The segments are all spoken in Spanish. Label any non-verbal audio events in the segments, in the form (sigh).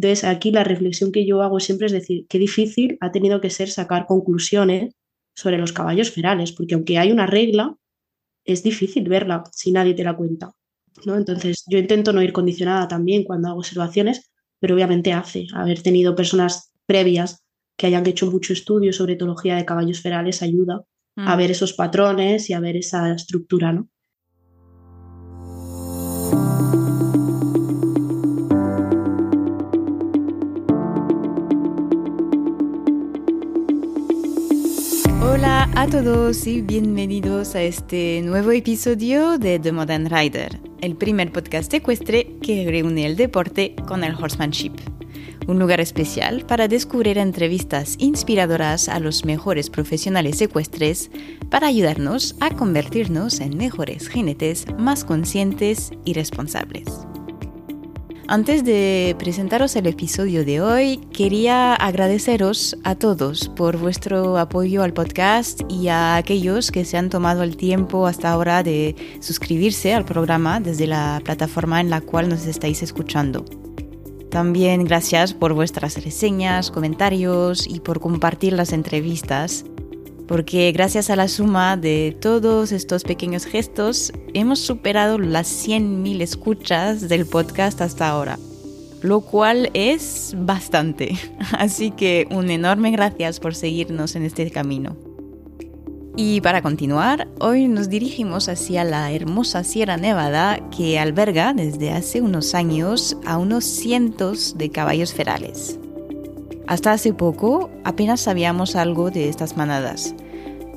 Entonces, aquí la reflexión que yo hago siempre es decir, qué difícil ha tenido que ser sacar conclusiones sobre los caballos ferales, porque aunque hay una regla, es difícil verla si nadie te la cuenta. ¿no? Entonces, yo intento no ir condicionada también cuando hago observaciones, pero obviamente hace haber tenido personas previas que hayan hecho mucho estudio sobre etología de caballos ferales ayuda a mm. ver esos patrones y a ver esa estructura, ¿no? A todos y bienvenidos a este nuevo episodio de The Modern Rider, el primer podcast ecuestre que reúne el deporte con el horsemanship un lugar especial para descubrir entrevistas inspiradoras a los mejores profesionales ecuestres para ayudarnos a convertirnos en mejores jinetes más conscientes y responsables. Antes de presentaros el episodio de hoy, quería agradeceros a todos por vuestro apoyo al podcast y a aquellos que se han tomado el tiempo hasta ahora de suscribirse al programa desde la plataforma en la cual nos estáis escuchando. También gracias por vuestras reseñas, comentarios y por compartir las entrevistas, porque gracias a la suma de todos estos pequeños gestos hemos superado las 100.000 escuchas del podcast hasta ahora, lo cual es bastante. (laughs) Así que un enorme gracias por seguirnos en este camino. Y para continuar, hoy nos dirigimos hacia la hermosa Sierra Nevada que alberga desde hace unos años a unos cientos de caballos ferales. Hasta hace poco apenas sabíamos algo de estas manadas.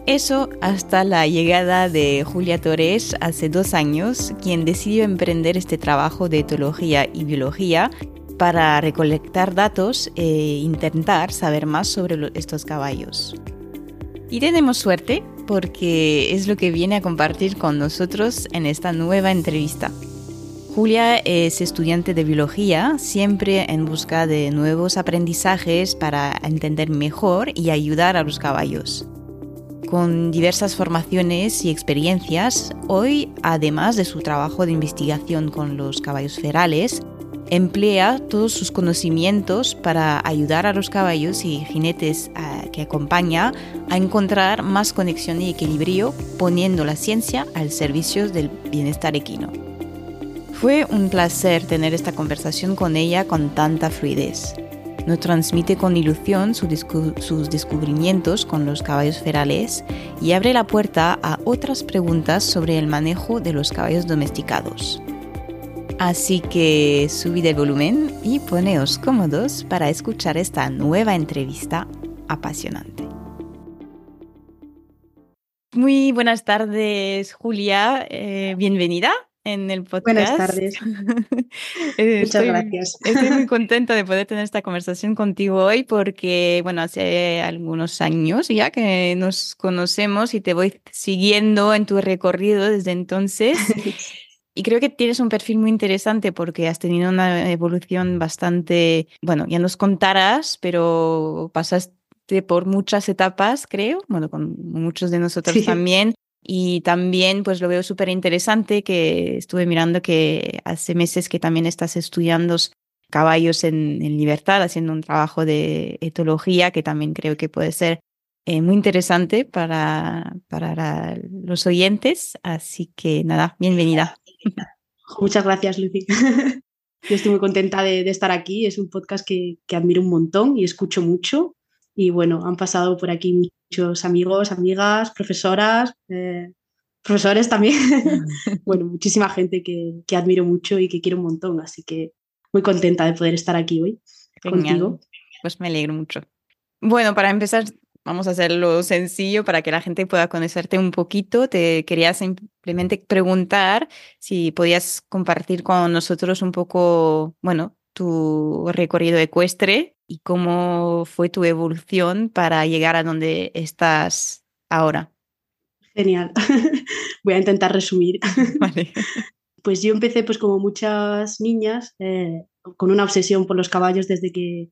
Eso hasta la llegada de Julia Torres hace dos años, quien decidió emprender este trabajo de etología y biología para recolectar datos e intentar saber más sobre estos caballos. Y tenemos suerte porque es lo que viene a compartir con nosotros en esta nueva entrevista. Julia es estudiante de biología, siempre en busca de nuevos aprendizajes para entender mejor y ayudar a los caballos. Con diversas formaciones y experiencias, hoy, además de su trabajo de investigación con los caballos ferales, emplea todos sus conocimientos para ayudar a los caballos y jinetes eh, que acompaña a encontrar más conexión y equilibrio poniendo la ciencia al servicio del bienestar equino. Fue un placer tener esta conversación con ella con tanta fluidez. Nos transmite con ilusión sus descubrimientos con los caballos ferales y abre la puerta a otras preguntas sobre el manejo de los caballos domesticados. Así que subid el volumen y poneos cómodos para escuchar esta nueva entrevista apasionante. Muy buenas tardes, Julia. Eh, bienvenida en el podcast. Buenas tardes. (laughs) Muchas gracias. Estoy muy (laughs) contenta de poder tener esta conversación contigo hoy porque, bueno, hace algunos años ya que nos conocemos y te voy siguiendo en tu recorrido desde entonces. (laughs) Y creo que tienes un perfil muy interesante porque has tenido una evolución bastante, bueno, ya nos contarás, pero pasaste por muchas etapas, creo, bueno, con muchos de nosotros también. Y también, pues lo veo súper interesante que estuve mirando que hace meses que también estás estudiando caballos en, libertad, haciendo un trabajo de etología que también creo que puede ser eh, muy interesante para, para los oyentes. Así que nada, bienvenida. (laughs) Muchas gracias, Lucy. (laughs) Yo estoy muy contenta de, estar aquí. Es un podcast que, admiro un montón y escucho mucho. Y bueno, han pasado por aquí muchos amigos, amigas, profesoras, eh, profesores también. (laughs) (laughs) bueno, muchísima gente que, admiro mucho y que quiero un montón. Así que muy contenta de poder estar aquí hoy contigo. Pues me alegro mucho. Bueno, para empezar, vamos a hacerlo sencillo para que la gente pueda conocerte un poquito. Te quería simplemente preguntar si podías compartir con nosotros un poco, bueno, tu recorrido ecuestre y cómo fue tu evolución para llegar a donde estás ahora. Genial. (laughs) Voy a intentar resumir. (laughs) (laughs) Pues yo empecé, pues como muchas niñas, eh, con una obsesión por los caballos desde que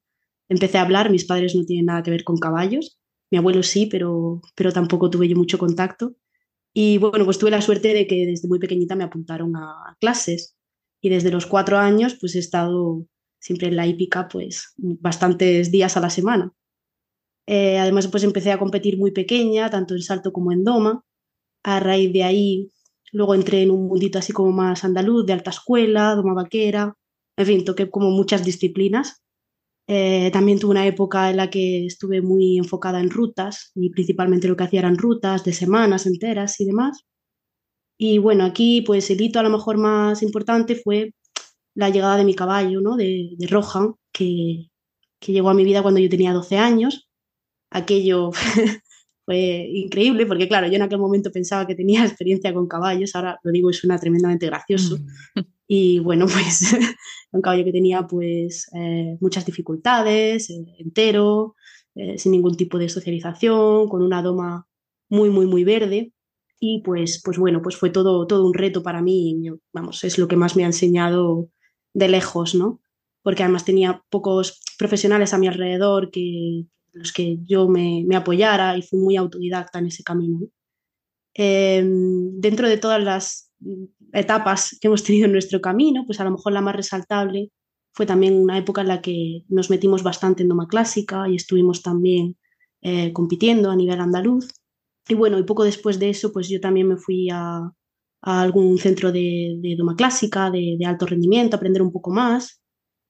empecé a hablar. Mis padres no tienen nada que ver con caballos. Mi abuelo sí, pero, pero tampoco tuve yo mucho contacto. Y bueno, pues tuve la suerte de que desde muy pequeñita me apuntaron a clases. Y desde los cuatro años, pues he estado siempre en la hípica, pues bastantes días a la semana. Eh, además, pues empecé a competir muy pequeña, tanto en salto como en doma. A raíz de ahí, luego entré en un mundito así como más andaluz, de alta escuela, doma vaquera, en fin, toqué como muchas disciplinas. Eh, también tuve una época en la que estuve muy enfocada en rutas y principalmente lo que hacía eran rutas de semanas enteras y demás. Y bueno, aquí pues el hito a lo mejor más importante fue la llegada de mi caballo, ¿no? de, de Rohan, que, que llegó a mi vida cuando yo tenía 12 años. Aquello (laughs) fue increíble porque, claro, yo en aquel momento pensaba que tenía (laughs) experiencia con caballos, ahora lo digo, es una tremendamente gracioso. Mm. (laughs) Y bueno, pues un caballo que tenía pues eh, muchas dificultades, eh, entero, eh, sin ningún tipo de socialización, con una doma muy, muy, muy verde. Y pues, pues bueno, pues fue todo, todo un reto para mí. vamos, es lo que más me ha enseñado de lejos, ¿no? Porque además tenía pocos profesionales a mi alrededor que los que yo me, apoyara y fui muy autodidacta en ese camino. Em, dentro de todas las etapas que hemos tenido en nuestro camino, pues a lo mejor la más resaltable fue también una época en la que nos metimos bastante en doma clásica y estuvimos también eh, compitiendo a nivel andaluz. Y bueno, y poco después de eso, pues yo también me fui a, a algún centro de, de doma clásica, de, de, alto rendimiento, aprender un poco más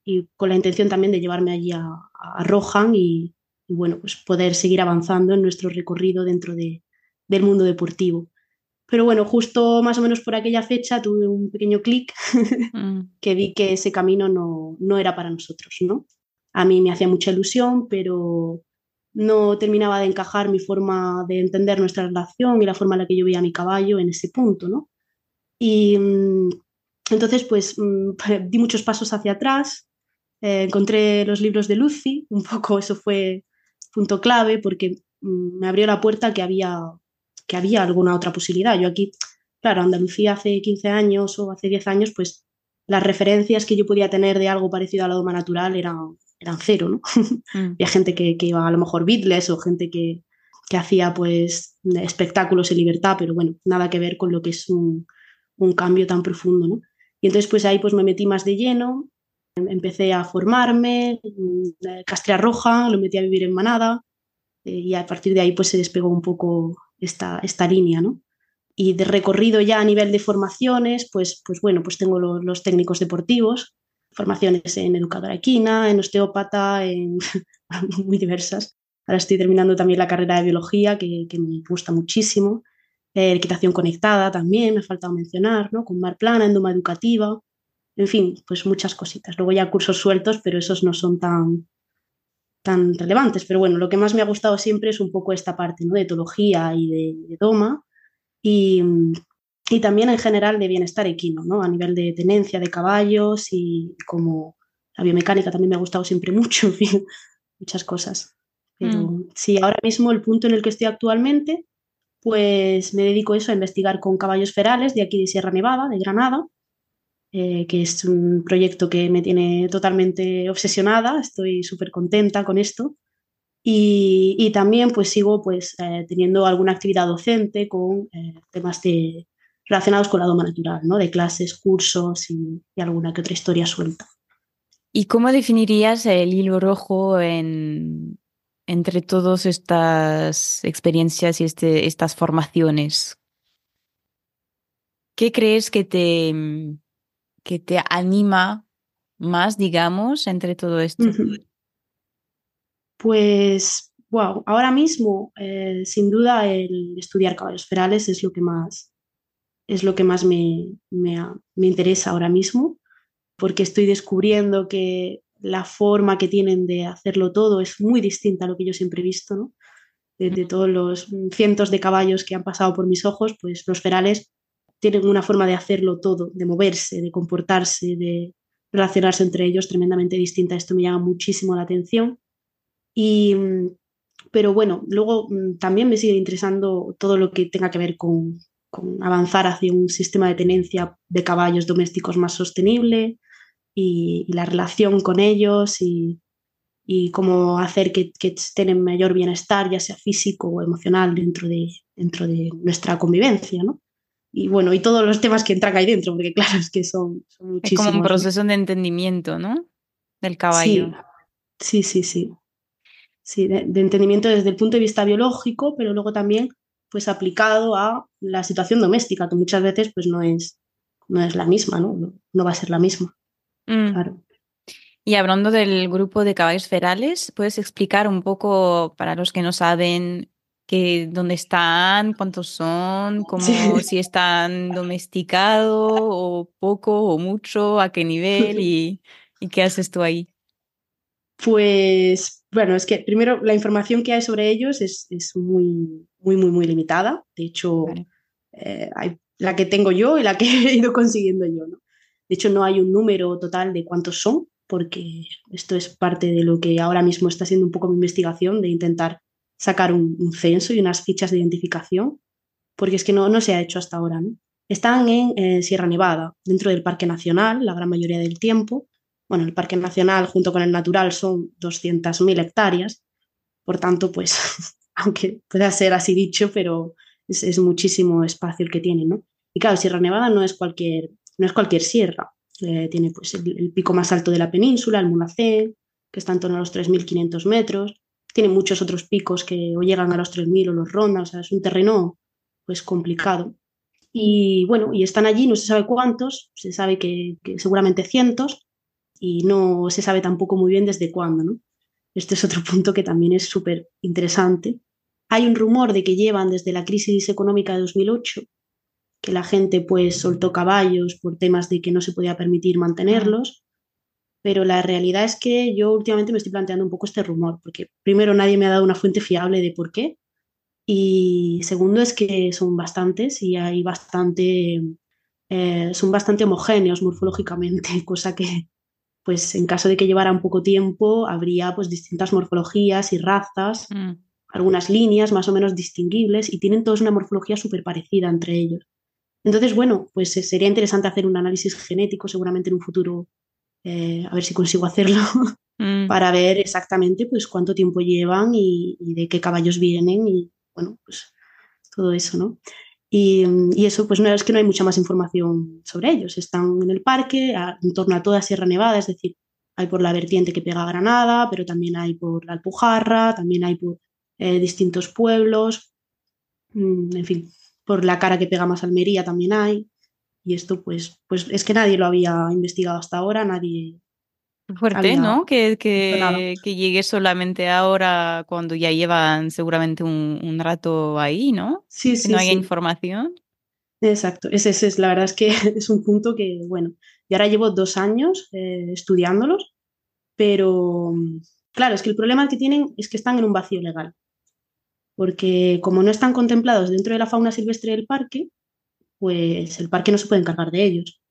y con la intención también de llevarme allí a, a Rohan y, y, bueno, pues poder seguir avanzando en nuestro recorrido dentro de, del mundo deportivo. Pero bueno, justo más o menos por aquella fecha tuve un pequeño clic (laughs) mm. que vi que ese camino no, no era para nosotros, ¿no? A mí me hacía mucha ilusión, pero no terminaba de encajar mi forma de entender nuestra relación y la forma en la que yo veía a mi caballo en ese punto, ¿no? Y mm, entonces, pues mm, (laughs) di muchos pasos hacia atrás, eh, encontré los libros de Lucy, (laughs) un poco eso fue punto clave porque me abrió la puerta que había que había alguna otra posibilidad. Yo aquí, claro, Andalucía hace 15 años o hace 10 años, pues las referencias que yo podía tener de algo parecido a la doma natural eran, eran cero, ¿no? (laughs) Mm. Había gente que, que, iba a lo mejor Beatles o gente que, que, hacía pues espectáculos en libertad, pero bueno, nada que ver con lo que es un, un cambio tan profundo, ¿no? Y entonces pues ahí pues me metí más de lleno, empecé a formarme, mm, Castrea Roja, lo metí a vivir en Manada eh, y a partir de ahí pues se despegó un poco esta, esta línea, ¿no? Y de recorrido ya a nivel de formaciones, pues, pues bueno, pues tengo los, técnicos deportivos, formaciones en educadora equina, en osteópata, en (laughs) muy diversas. Ahora estoy terminando también la carrera de biología, que me gusta muchísimo. Eh, equitación conectada también, me ha faltado mencionar, ¿no? Con Mar Plana, endoma educativa, en fin, pues muchas cositas. Luego ya cursos sueltos, pero esos no son tan, tan relevantes. Pero bueno, lo que más me ha gustado siempre es un poco esta parte ¿no? de etología y de, doma y, y, también en general de bienestar equino, ¿no? a nivel de tenencia de caballos y como la biomecánica también me ha gustado siempre (laughs) mucho, en fin, muchas cosas. Pero mm. sí, ahora mismo el punto en el que estoy actualmente, pues me dedico eso a investigar con caballos ferales de aquí de Sierra Nevada, de Granada, eh, que es un proyecto que me tiene totalmente obsesionada, estoy súper contenta con esto. Y, y, también pues sigo pues eh, teniendo alguna actividad docente con eh, temas de, relacionados con la doma natural, ¿no? de clases, cursos y, y, alguna que otra historia suelta. ¿Y cómo definirías el hilo rojo en, entre todas estas experiencias y este, estas formaciones? ¿Qué crees que te, que te anima más, digamos, entre todo esto? Pues, wow, ahora mismo, eh, sin duda, el estudiar caballos ferales es lo que más, es lo que más me, me, me interesa ahora mismo, porque estoy descubriendo que la forma que tienen de hacerlo todo es muy distinta a lo que yo siempre he visto, ¿no? De, todos los cientos de caballos que han pasado por mis ojos, pues los ferales tienen una forma de hacerlo todo, de moverse, de comportarse, de relacionarse entre ellos tremendamente distinta. Esto me llama muchísimo la atención. Y, pero bueno, luego mm, también me sigue interesando todo lo que tenga que ver con avanzar hacia un sistema de tenencia de caballos domésticos más sostenible y, y la relación con ellos y, y cómo hacer que, que, estén en mayor bienestar, ya sea físico o emocional, dentro de, dentro de nuestra convivencia, ¿no? y bueno, y todos los temas que entran ahí dentro, porque (laughs) claro, es que son, son muchísimos. Es como un proceso de entendimiento, ¿no? del caballo. Sí, sí, sí. Sí, de, entendimiento desde el punto de vista biológico, pero luego también pues aplicado a la situación doméstica, que muchas veces pues no es, no es la misma, ¿no? No, va a ser la misma. Mm. Claro. Y hablando del grupo de caballos ferales, ¿puedes explicar un poco para los que no saben que dónde están, cuántos son, como si están domesticados o poco o mucho, a qué nivel (laughs) y, qué haces tú ahí? Pues bueno, es que primero la información que hay sobre ellos es, muy, muy, muy, muy limitada. De hecho, eh, hay la que tengo yo y la que (laughs) he ido consiguiendo yo. ¿no? De hecho, no hay un número total de cuántos son, porque esto es parte de lo que ahora mismo está siendo un poco mi investigación, de intentar sacar un, censo y unas fichas de identificación, porque es que no, no se ha hecho hasta ahora. Están en eh, Sierra Nevada, dentro del Parque Nacional, la gran mayoría del tiempo. Bueno, el Parque Nacional junto con el Natural son 200.000 hectáreas, por tanto, pues, (laughs) aunque pueda ser así dicho, pero es, muchísimo espacio el que tiene, ¿no? Y claro, Sierra Nevada no es cualquier, no es cualquier sierra. Eh, tiene pues el, pico más alto de la península, el Munacén, que está en torno a los 3.500 metros tiene muchos otros picos que o llegan a los 3.000 o los rondan, o sea, es un terreno pues complicado. Y bueno, y están allí, no se sabe cuántos, se sabe que, seguramente cientos, y no se sabe tampoco muy bien desde cuándo, ¿no? Este es otro (laughs) punto que también es súper interesante. Hay un rumor de que llevan desde la crisis económica de 2008, que la gente pues soltó caballos por temas de que no se podía permitir mantenerlos, pero la realidad es que yo últimamente me estoy planteando un poco este rumor, porque primero nadie me ha dado una fuente fiable de por qué, y segundo es que son bastantes y hay bastante, eh, son bastante homogéneos morfológicamente, (laughs) cosa que, pues en caso de que llevara un poco tiempo, habría pues distintas morfologías y razas, mm. algunas líneas más o menos distinguibles y tienen todos una morfología súper parecida entre ellos. Entonces, bueno, pues sería interesante hacer un análisis genético seguramente en un futuro eh, a ver si consigo hacerlo, mm. (laughs) para ver exactamente pues cuánto tiempo llevan y, de qué caballos vienen y bueno, pues todo eso, ¿no? Y, eso, pues no es que no hay mucha más información sobre ellos. Están en el parque, en torno a toda Sierra Nevada, es decir, hay por la vertiente que pega a Granada, pero también hay por la Alpujarra, también hay por eh, distintos pueblos, mm, en fin, por la cara que pega más Almería también hay. Y esto, pues, pues es que nadie lo había investigado hasta ahora, nadie. Fuerte, ¿no? Que, que, que, llegue solamente ahora cuando ya llevan seguramente un, rato ahí, ¿no? Sí, sí. Que no haya información. Exacto, ese, es, la verdad es que (laughs) es un punto que, bueno, y ahora llevo dos años eh, estudiándolos, pero claro, es que el problema que tienen es que están en un vacío legal, porque como no están contemplados dentro de la fauna silvestre del parque, pues el parque no se puede encargar de ellos.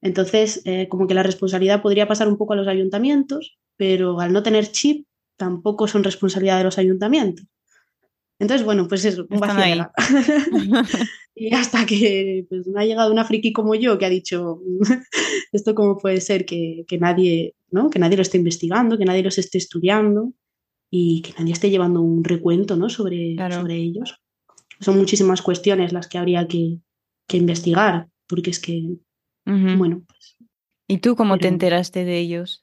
Entonces, eh, como que la responsabilidad podría pasar un poco a los ayuntamientos, pero al no tener chip, tampoco son responsabilidad de los ayuntamientos. Entonces, bueno, pues es un vacío (laughs) y hasta que pues, me ha llegado una friki como yo que ha dicho, (laughs) esto cómo puede ser que, nadie, ¿no? que nadie lo esté investigando, que nadie los esté estudiando y que nadie esté llevando un recuento ¿no? sobre, sobre ellos. Son muchísimas cuestiones las que habría que, que investigar, porque es que, bueno, pues... ¿Y tú cómo te enteraste de ellos?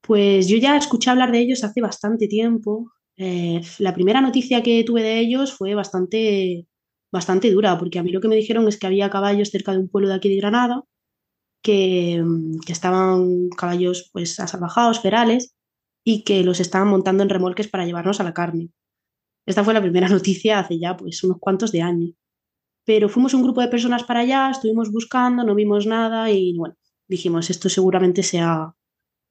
Pues yo ya escuché hablar de ellos hace bastante tiempo. Eh, la primera noticia que tuve de ellos fue bastante, bastante dura, porque a mí lo que me dijeron es que había caballos cerca de un pueblo de aquí de Granada, que, que estaban caballos pues asalvajados, ferales, y que los estaban montando en remolques para llevarnos a la carne. Esta fue la primera (laughs) noticia hace ya pues unos cuantos de años. Pero fuimos un grupo de personas para allá, estuvimos buscando, no vimos nada y bueno, dijimos, esto seguramente sea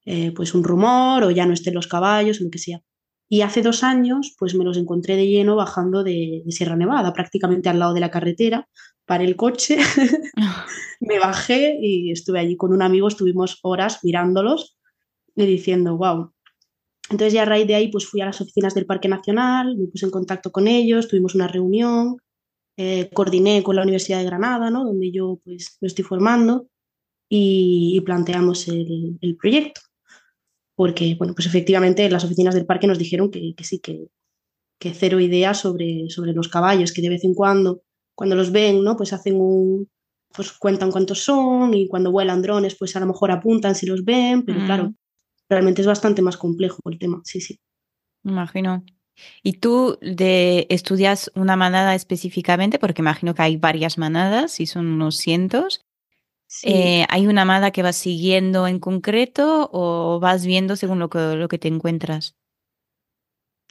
eh, pues un rumor o ya no estén los caballos o lo que sea. Y hace dos años, pues me los encontré de lleno bajando de, Sierra Nevada, prácticamente al lado de la carretera. Paré el coche, (laughs) (laughs) me bajé y estuve allí con un amigo, estuvimos horas mirándolos y diciendo, wow. Entonces ya a raíz de ahí, pues fui a las oficinas del Parque Nacional, me puse en contacto con ellos, tuvimos una reunión, eh, coordiné con la Universidad de Granada, ¿no? donde yo pues, me estoy formando, y, planteamos el, proyecto. Porque, bueno, pues efectivamente las oficinas del parque nos dijeron que, sí, que, que, cero ideas sobre, sobre los caballos, que de vez en cuando, cuando los ven, ¿no? Pues hacen un, pues cuentan cuántos son y cuando vuelan drones, pues a lo mejor apuntan si los ven, pero claro, realmente es bastante más complejo el tema, sí, sí. Imagino. ¿Y tú de, estudias una manada específicamente? Porque imagino que hay varias manadas y son unos cientos. Eh, ¿Hay una manada que vas siguiendo en concreto o vas viendo según lo que, lo que te encuentras?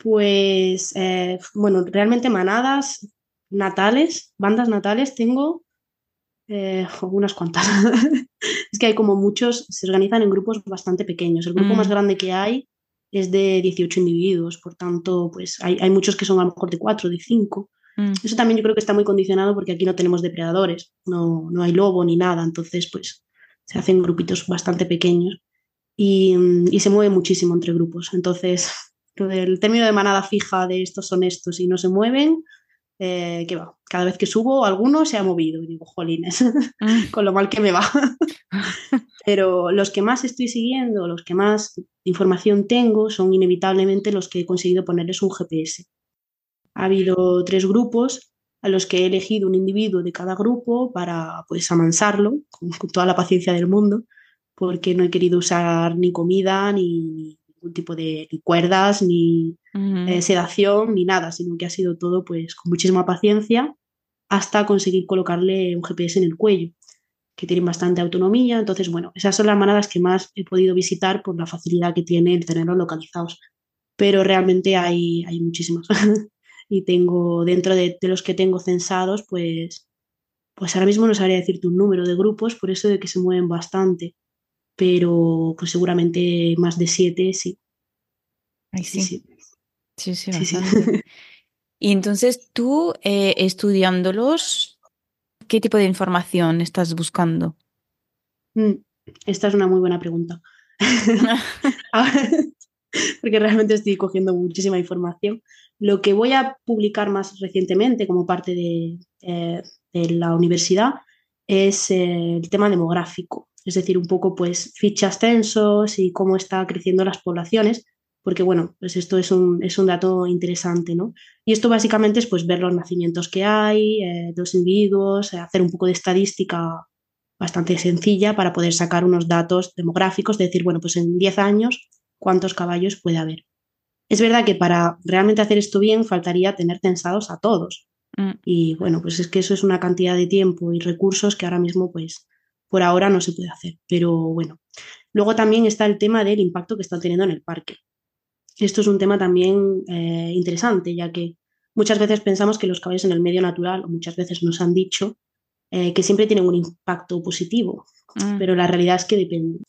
Pues, eh, bueno, realmente manadas natales, bandas natales, tengo eh, unas cuantas. (laughs) es que hay como muchos, se organizan en grupos bastante pequeños. El grupo más mm. grande que hay es de 18 individuos, por tanto, pues hay, hay muchos que son a lo mejor de 4, de 5. Mm. Eso también yo creo que está muy condicionado porque aquí no tenemos depredadores, no, no hay lobo ni nada, entonces pues se hacen grupitos bastante pequeños y, y se mueve muchísimo entre grupos. Entonces, (laughs) el término de manada fija de estos son estos y no se mueven, eh, que va, cada vez que subo alguno se ha movido y digo, jolines, mm. (laughs) con lo mal que me va. (laughs) Pero los que más estoy siguiendo, los que más información tengo, son inevitablemente los que he conseguido ponerles un GPS. Ha habido tres grupos a los que he elegido un individuo de cada grupo para pues amansarlo con, toda la paciencia del mundo, porque no he querido usar ni comida, ni ningún tipo de cuerdas, ni eh, sedación, ni nada, sino que ha sido todo pues con muchísima paciencia hasta conseguir colocarle un GPS en el cuello, que tiene bastante autonomía. Entonces, bueno, esas son las manadas que más he podido visitar por la facilidad que tiene el tenerlos localizados. Pero realmente hay, hay muchísimas. (laughs) y tengo, dentro de, los que tengo censados, pues, pues ahora mismo no sabría decirte un número de grupos, por eso de que se mueven bastante, pero pues seguramente más de siete, sí. sí. Sí, sí, sí, bastante. (laughs) y entonces tú, eh, estudiándolos, ¿qué tipo de información estás buscando? Mm, esta es una muy buena pregunta. (laughs) porque realmente estoy cogiendo muchísima información. Lo que voy a publicar más recientemente como parte de, eh, la universidad es eh, el tema demográfico, es decir, un poco pues fichas censos y cómo está creciendo las poblaciones, porque bueno, pues esto es un, es un dato interesante, ¿no? Y esto básicamente es pues ver los nacimientos que hay, eh, los individuos, hacer un poco de estadística bastante sencilla para poder sacar unos datos demográficos, decir, bueno, pues en 10 años, ¿cuántos caballos puede haber? Es verdad que para realmente hacer esto bien faltaría tener censados a todos. Mm. Y bueno, pues es que eso es una cantidad de tiempo y recursos que ahora mismo, pues, por ahora no se puede hacer. Pero bueno, luego también está el tema del impacto que está teniendo en el parque. Esto es un tema también eh, interesante, ya que muchas veces pensamos que los caballos en el medio natural, o muchas veces nos han dicho, eh, que siempre tienen un impacto positivo, mm. pero la realidad es que depende.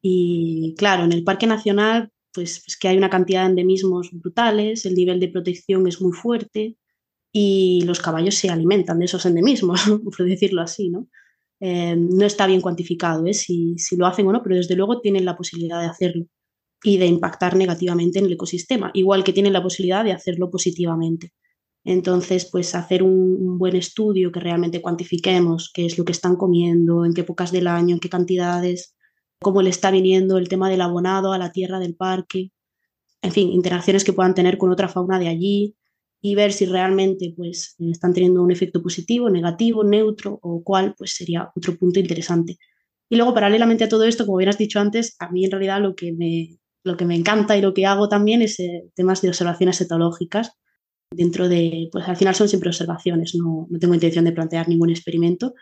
Y claro, en el Parque Nacional pues, que hay una cantidad de endemismos brutales, el nivel de protección es muy fuerte y los caballos se alimentan de esos endemismos, (laughs) por decirlo así, ¿no? Eh, no está bien cuantificado ¿eh? si, si, lo hacen o no, pero desde luego tienen la posibilidad de hacerlo y de impactar negativamente en el ecosistema, igual que tienen la posibilidad de hacerlo positivamente. Entonces, pues hacer un, buen estudio que realmente cuantifiquemos qué es lo que están comiendo, en qué épocas del año, en qué cantidades, cómo le está viniendo el tema del abonado a la tierra del parque, en fin, interacciones que puedan tener con otra fauna de allí y ver si realmente pues, están teniendo un efecto positivo, negativo, neutro o cuál, pues sería otro punto interesante. Y luego, paralelamente a todo esto, como bien has dicho antes, a mí en realidad lo que me, lo que me encanta y lo que hago también es eh, temas de observaciones etológicas. Dentro de, pues al final son siempre observaciones, no, no tengo intención de plantear ningún experimento,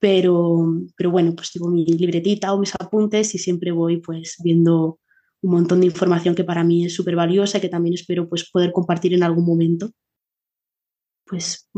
pero, pero bueno, pues tengo mi libretita o mis apuntes y siempre voy pues viendo un montón de información que para mí es súper valiosa y que también espero pues poder compartir en algún momento. Pues,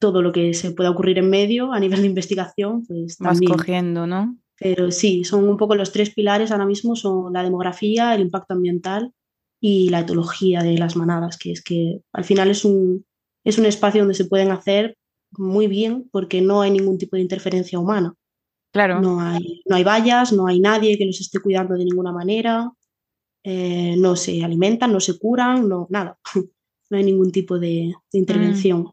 todo lo que se pueda ocurrir en medio a nivel de investigación, pues también. Vas cogiendo, ¿no? Pero sí, son un poco los tres pilares ahora mismo, son la demografía, el impacto ambiental y la etología de las manadas, que es que al final es un, es un espacio donde se pueden hacer muy bien porque no hay ningún tipo de interferencia humana. Claro. No hay, no hay vallas, no hay nadie que los esté cuidando de ninguna manera, eh, no se alimentan, no se curan, no, nada. (laughs) no hay ningún tipo de, intervención. Mm.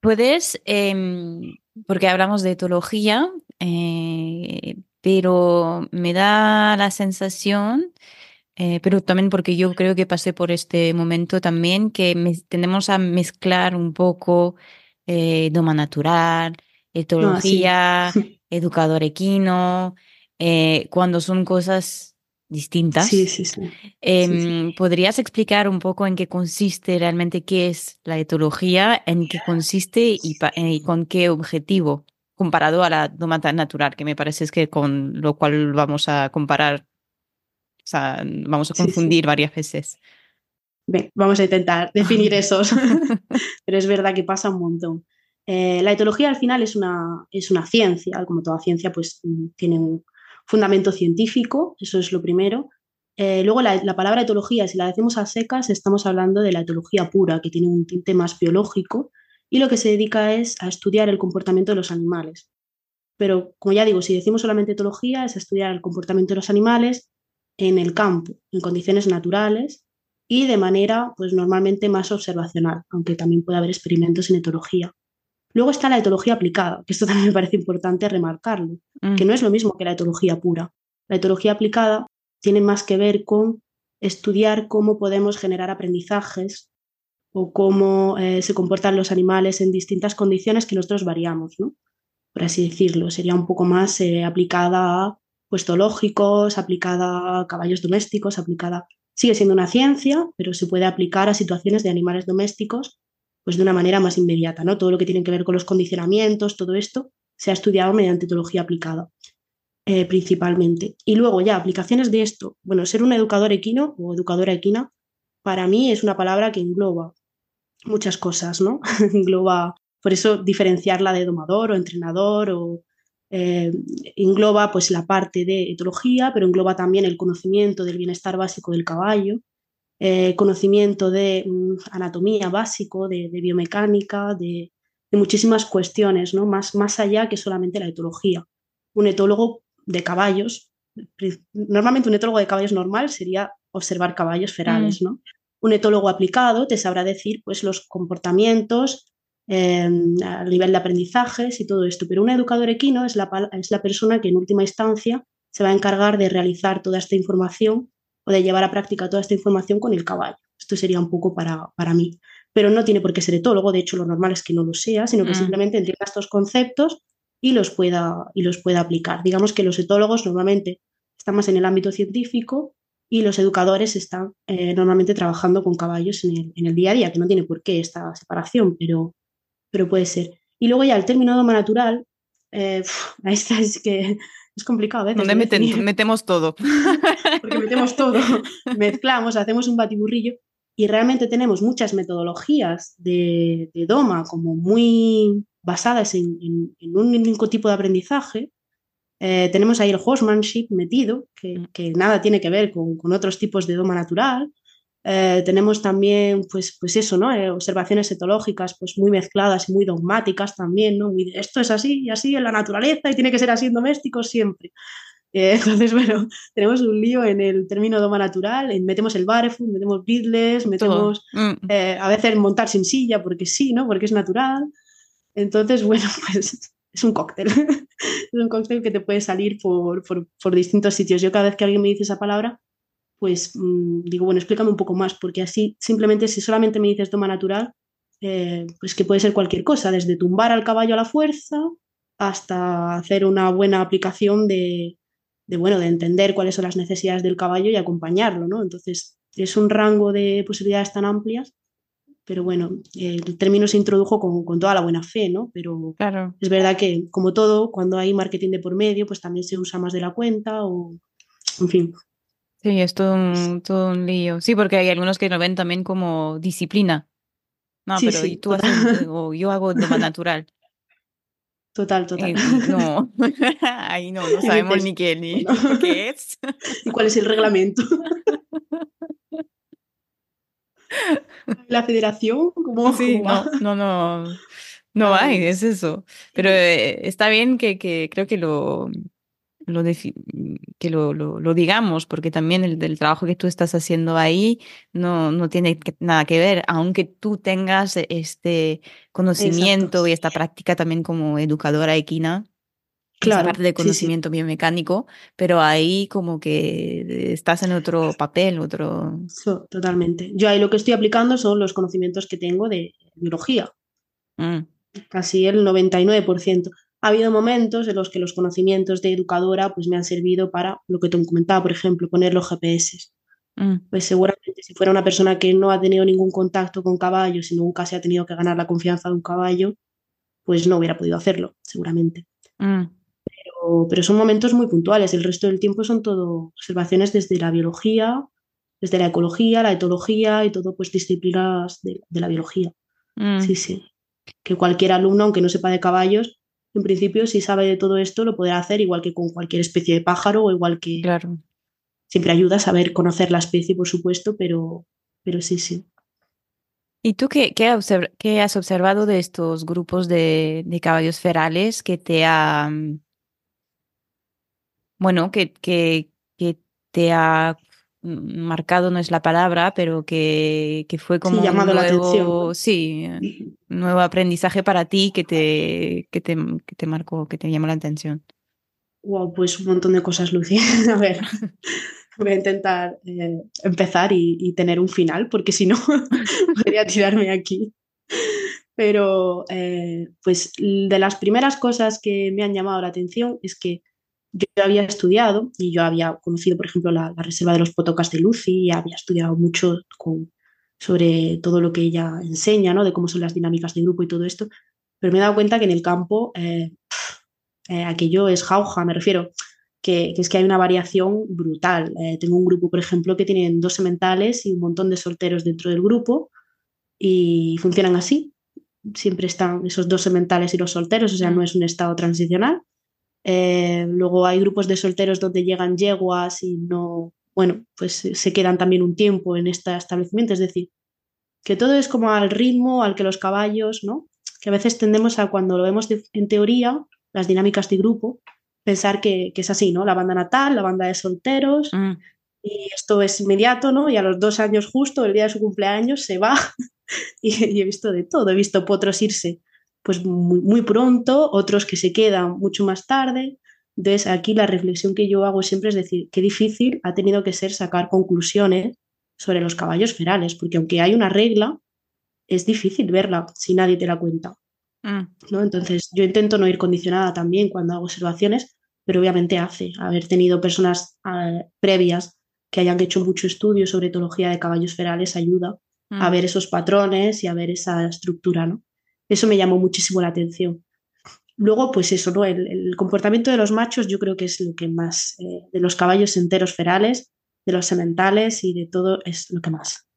Puedes, em, porque hablamos de etología, eh, pero me da la sensación eh, pero también porque yo creo que pasé por este momento también que tendemos a mezclar un poco eh, Doma Natural, ah, Etología, (laughs) Educador Equino, cuando son cosas distintas. Sí, sí, sí. Em, ¿Podrías explicar un poco en qué consiste realmente qué es la etología, en qué consiste y, y con qué objetivo? Comparado a la doma natural, que me parece es que con lo cual vamos a comparar, o sea, vamos a confundir varias veces. Bien, vamos a intentar (laughs) definir esos, (laughs) pero es verdad que pasa un montón. Eh, la etología al final es una, es una ciencia, como toda ciencia, pues mm, tiene un fundamento científico, eso es lo primero. Eh, luego la, la, palabra etología, si la decimos a secas, estamos hablando de la etología pura, que tiene un tinte más biológico, y lo que se dedica es a estudiar el comportamiento de los animales. Pero, como ya digo, si decimos solamente etología, es estudiar el comportamiento de los animales en el campo, en condiciones naturales y de manera, pues normalmente más observacional, aunque también puede haber experimentos en etología. Luego está la etología aplicada, que esto (laughs) también me parece importante remarcarlo, mm. que no es lo mismo que la etología pura. La etología aplicada tiene más que ver con estudiar cómo podemos generar aprendizajes o cómo eh, se comportan los animales en distintas condiciones que nosotros variamos, ¿no? por así decirlo. Sería un poco más eh, aplicada a puestológicos, aplicada a caballos domésticos, aplicada... Sigue siendo una ciencia, pero se puede aplicar a situaciones de animales domésticos pues de una manera más inmediata, ¿no? Todo lo que tiene que ver con los condicionamientos, todo esto se ha estudiado mediante etología aplicada, eh, principalmente. Y luego ya, aplicaciones de esto. Bueno, ser un educador equino o educadora equina, para mí es una palabra que engloba muchas cosas, ¿no? (laughs) engloba, por eso diferenciarla de domador o entrenador o eh, engloba pues la parte de etología, pero engloba también el conocimiento del bienestar básico del caballo, eh, conocimiento de mm, anatomía básico, de, biomecánica, de, muchísimas cuestiones, ¿no? más, más allá que solamente la etología. Un etólogo de caballos, normalmente un etólogo de caballos normal sería observar caballos ferales, mm. ¿no? Un etólogo aplicado te sabrá decir pues, los comportamientos a nivel de aprendizajes y todo esto, pero un educador equino es la, es la persona que en última instancia se va a encargar de realizar toda esta información o de llevar a práctica toda esta información con el caballo. Esto sería un poco para, para mí. Pero no tiene por qué ser etólogo, de hecho lo normal es que no lo sea, sino que mm. simplemente entienda estos conceptos y los, pueda, y los pueda aplicar. Digamos que los etólogos normalmente están más en el ámbito científico y los educadores están eh, normalmente trabajando con caballos en el, día a día, que no tiene por qué esta separación, pero, pero puede ser. Y luego ya el término doma natural, eh, esta es que (laughs) es complicado. ¿eh? Donde metemos todo. (laughs) Porque metemos todo, (laughs) mezclamos, hacemos un batiburrillo y realmente tenemos muchas metodologías de, doma como muy basadas en, en un único tipo de aprendizaje eh, tenemos ahí el horsemanship metido, que, mm. nada tiene que ver con, otros tipos de doma natural. Eh, tenemos también, pues, pues eso, ¿no? Eh, observaciones etológicas pues muy mezcladas y muy dogmáticas también, ¿no? esto es así y así en la naturaleza y tiene que ser así en doméstico siempre. (laughs) entonces, bueno, (laughs) tenemos un lío en el término doma natural, metemos el barefoot, metemos beatles, metemos mm. a veces montar sin silla porque sí, ¿no? Porque es natural. Entonces, (laughs) bueno, pues es un cóctel. (laughs) es un cóctel que te puede salir por, por, distintos sitios. Yo cada vez que alguien me dice esa palabra, pues mm, digo, bueno, explícame un poco más, porque así simplemente si solamente me dices toma natural, eh, pues que puede ser cualquier cosa, desde tumbar al caballo a la fuerza hasta hacer una buena aplicación de, de, bueno, de entender cuáles son las necesidades del caballo y acompañarlo, ¿no? Entonces, es un rango de posibilidades tan amplias pero bueno, el término se introdujo con, toda la buena fe, ¿no? Pero claro. es verdad que, como todo, cuando hay marketing de por medio, pues también se usa más de la cuenta o, en fin. Sí, es todo un, todo un lío. Sí, porque hay algunos que lo ven también como disciplina. No, pero tú haces, o yo hago de manera natural. (laughs) Total, total. no, (laughs) ahí no, no sabemos ni qué, ni (laughs) qué es. ¿Y cuál es el reglamento? La federación? ¿Cómo, sí, no, no, no, no hay, es eso. Pero eh, está bien que, que, creo que lo, lo, que lo, lo, digamos, porque también el, del trabajo que tú estás haciendo ahí no, no tiene nada que ver, aunque tú tengas este conocimiento y esta práctica también como educadora equina, claro, parte de conocimiento biomecánico, pero ahí como que estás en otro papel, otro... totalmente. Yo ahí lo que estoy aplicando son los conocimientos que tengo de biología. Mm. Casi el 99%. ha habido momentos en los que los conocimientos de educadora pues me han servido para lo que te comentaba, por ejemplo, poner los GPS. Mm. Pues seguramente si fuera una persona que no ha tenido ningún contacto con caballos y nunca se ha tenido que ganar la confianza de un caballo, pues no hubiera podido hacerlo, seguramente. Mm. Pero, son momentos muy puntuales. El resto del tiempo son todo observaciones desde la biología, desde la ecología, la etología y todo, pues disciplinas de, la biología. Mm. Sí, sí. Que cualquier alumno, aunque no sepa de caballos, en principio, si sabe de todo esto, lo podrá hacer igual que con cualquier especie de pájaro o igual que. Claro. Siempre ayuda a saber conocer la especie, por supuesto, pero, pero sí, sí. ¿Y tú qué, qué, has observado de estos grupos de, caballos ferales que te ha, bueno, que, que, que, te ha marcado, no es la palabra, pero que, que fue como un nuevo, la sí, nuevo aprendizaje para ti que te, que te, que te marcó, que te llamó la atención? Wow, pues un montón de cosas, Lucy. (laughs) a ver, voy a intentar eh, empezar y, tener un final, porque si no, (laughs) podría tirarme aquí. Pero, eh, pues, de las primeras cosas que me han llamado la atención es que yo había estudiado y yo había conocido, por ejemplo, la, reserva de los potocas de Lucy y había estudiado mucho con, sobre todo lo que ella enseña, ¿no? De cómo son las dinámicas de grupo y todo esto. Pero me he dado cuenta que en el campo eh, aquello es jauja, me refiero que, es que hay una variación brutal. Eh, tengo un grupo, por ejemplo, que tienen dos sementales y un montón de solteros dentro del grupo y funcionan así. Siempre están esos dos sementales y los solteros, o sea, no es un estado transicional. Eh, luego hay grupos de solteros donde llegan yeguas y no, bueno, pues se quedan también un tiempo en este establecimiento. Es decir, que todo es como al ritmo al que los caballos, ¿no? Que a veces tendemos a cuando lo vemos en teoría, las dinámicas de grupo, pensar que, es así, ¿no? La banda natal, la banda de solteros, mm. y esto es inmediato, ¿no? Y a los dos años justo, el día de su cumpleaños, se va. (laughs) y, he visto de todo, he visto potros irse pues muy, muy, pronto, otros que se quedan mucho más tarde. Entonces, aquí la reflexión que yo hago siempre es decir, qué difícil ha tenido que ser sacar conclusiones sobre los caballos ferales, porque aunque hay una regla, es difícil verla si nadie te la cuenta. Mm. ¿no? Entonces, yo intento no ir condicionada también cuando hago observaciones, pero obviamente hace haber tenido personas ah, previas que hayan hecho mucho estudio sobre etología de caballos ferales ayuda a mm. ver esos patrones y a ver esa estructura, ¿no? Eso me llamó muchísimo la atención. Luego, pues eso, ¿no? El, comportamiento de los machos yo creo que es lo que más, eh, de los caballos enteros ferales, de los sementales y de todo, es lo que más.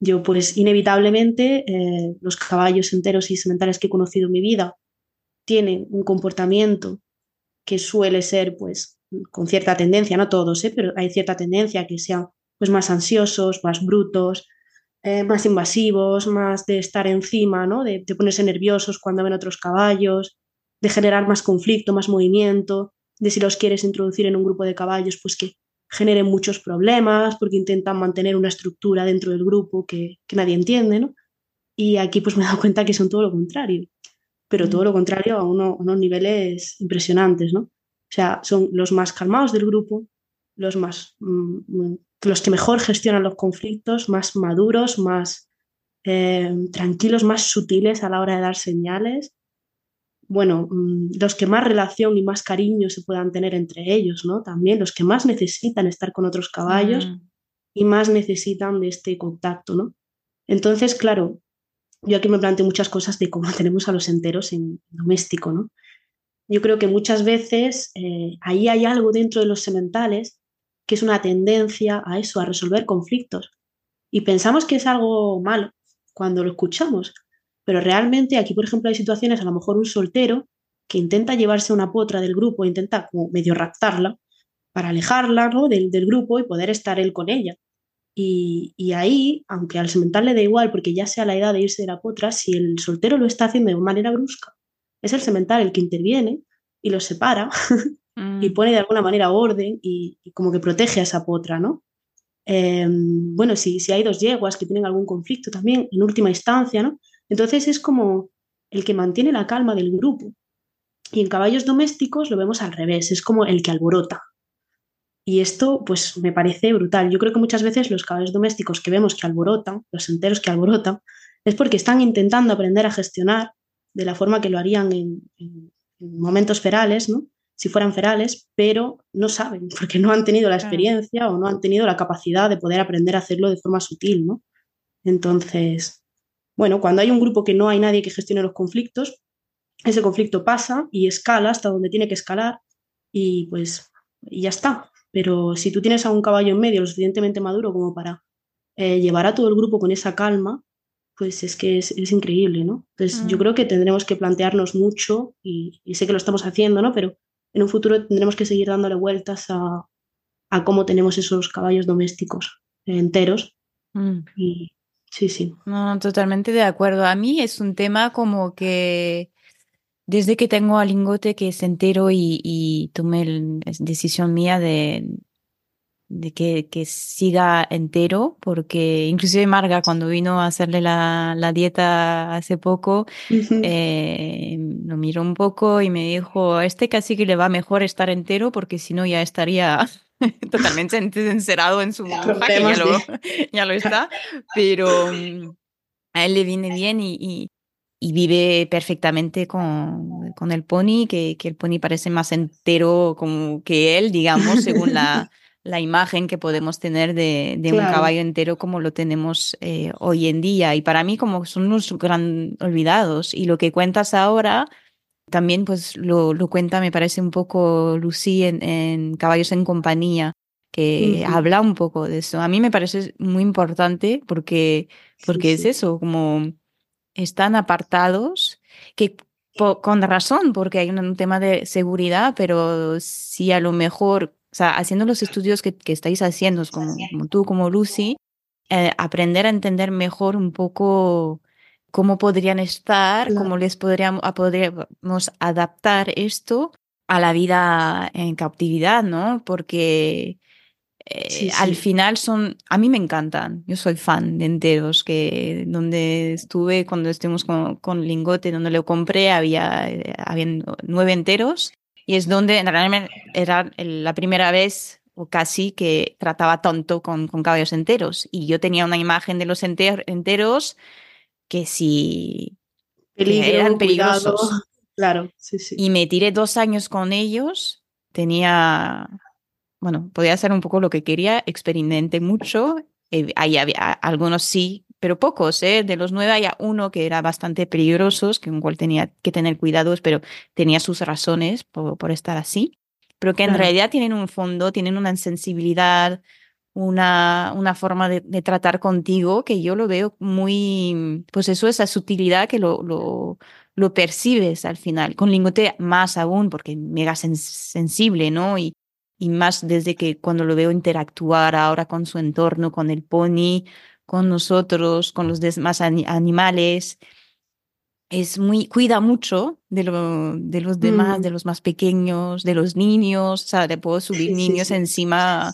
Yo, pues inevitablemente, eh, los caballos enteros y sementales que he conocido en mi vida tienen un comportamiento que suele ser, pues, con cierta tendencia, no todos, ¿eh? pero hay cierta tendencia que sean pues, más ansiosos, más brutos, eh, más invasivos, más de estar encima, ¿no? de, de ponerse nerviosos cuando ven otros caballos, de generar más conflicto, más movimiento, de si los quieres introducir en un grupo de caballos, pues que generen muchos problemas porque intentan mantener una estructura dentro del grupo que, nadie entiende, ¿no? Y aquí pues me he dado cuenta que son todo lo contrario, pero todo mm. lo contrario a, unos niveles impresionantes, ¿no? O sea, son los más calmados del grupo, los más mm, los que mejor gestionan los conflictos, más maduros, más eh, tranquilos, más sutiles a la hora de dar señales bueno, mm, los que más relación y más cariño se puedan tener entre ellos, ¿no? También los que más necesitan estar con otros caballos mm. y más necesitan de este contacto, ¿no? Entonces, claro, yo aquí me planteo muchas cosas de cómo (laughs) tenemos a los enteros en doméstico, ¿no? Yo creo que muchas veces eh, ahí hay algo dentro de los sementales que es una tendencia a eso, a resolver conflictos. Y pensamos que es algo malo cuando lo escuchamos, pero realmente aquí, por ejemplo, hay situaciones, a lo mejor un soltero que intenta llevarse una potra del grupo, intenta como medio raptarla para alejarla ¿no? del, grupo y poder estar él con ella. Y, ahí, aunque al semental le da igual, porque ya sea la edad de irse de la potra, si el soltero lo está haciendo de manera brusca, es el semental el que interviene y lo separa (laughs) y mm. pone de alguna manera orden y, como que protege a esa potra, ¿no? Em, bueno, si, si hay dos yeguas que tienen algún conflicto también, en última instancia, ¿no? Entonces es como el que mantiene la calma del grupo. Y en caballos domésticos lo vemos al revés, es como el que alborota. Y esto pues me parece brutal. Yo creo que muchas veces los caballos domésticos que vemos que alborotan, los enteros que alborotan, es porque están intentando aprender a gestionar de la forma que lo harían en, momentos ferales, ¿no? Si fueran ferales, pero no saben, (laughs) porque no han tenido la experiencia o no han tenido la capacidad de poder aprender a hacerlo de forma sutil, ¿no? Entonces, bueno, cuando hay un grupo que no hay nadie que gestione los conflictos, ese conflicto pasa y escala hasta donde tiene que escalar y pues y ya está. Pero si tú tienes a un caballo en medio lo suficientemente maduro como para eh, llevar a todo el grupo con esa calma, pues es que es, increíble, ¿no? Entonces yo mm. creo que tendremos que plantearnos mucho y, sé que lo estamos haciendo, ¿no? Pero en un futuro tendremos que seguir dándole vueltas a, cómo tenemos esos caballos domésticos enteros. Mm. Y sí, sí. No, totalmente de acuerdo. A mí es un tema como que desde que tengo al lingote que es entero y, tomé la decisión mía de, de que, que, siga entero, porque inclusive Marga cuando vino a hacerle la, la dieta hace poco, eh, lo miró un poco y me dijo, a este casi que le va mejor estar entero porque si no ya estaría (laughs) totalmente encerrado en su ya, ya, lo, (laughs) ya lo está, pero mm, a él le viene bien y, y vive perfectamente con, con el pony, que, que, el pony parece más entero como que él, digamos, según la, (laughs) la imagen que podemos tener de, de un caballo entero como lo tenemos eh, hoy en día. Y para mí como son unos gran olvidados. Y lo que cuentas ahora, también pues lo, lo cuenta, me parece un poco Lucy en, en Caballos en Compañía, que habla un poco de eso. A mí me parece muy importante porque, porque es eso, como están apartados, que con razón, porque hay un, tema de seguridad, pero si a lo mejor, o sea, haciendo los estudios que, que estáis haciendo, como, como, tú, como Lucy, eh, aprender a entender mejor un poco cómo podrían estar, cómo les podríamos, podríamos adaptar esto a la vida en cautividad, ¿no? Porque eh, al final son, a mí me encantan, yo soy fan de enteros, que donde estuve cuando estuvimos con, con Lingote, donde lo compré, había, eh, había nueve enteros y es donde realmente era la primera vez o casi que trataba tanto con, con caballos enteros y yo tenía una imagen de los enteros que si eran peligrosos. Claro, sí, sí. Y me tiré dos años con ellos, tenía bueno, podía hacer un poco lo que quería, experimenté mucho, eh, ahí había algunos sí, pero pocos, ¿eh? De los nueve había uno que era bastante peligroso, que un cual tenía que tener cuidados, pero tenía sus razones por, por estar así, pero que en realidad tienen un fondo, tienen una sensibilidad, una, una forma de, tratar contigo que yo lo veo muy, pues eso, esa sutilidad que lo, lo, lo percibes al final. Con lingote más aún, porque mega sensible, ¿no? Y, y más desde que cuando lo veo interactuar ahora con su entorno, con el pony, con nosotros, con los demás animales. Es muy, cuida mucho de, lo, de los demás, mm. de los más pequeños, de los niños, o sea, le puedo subir niños encima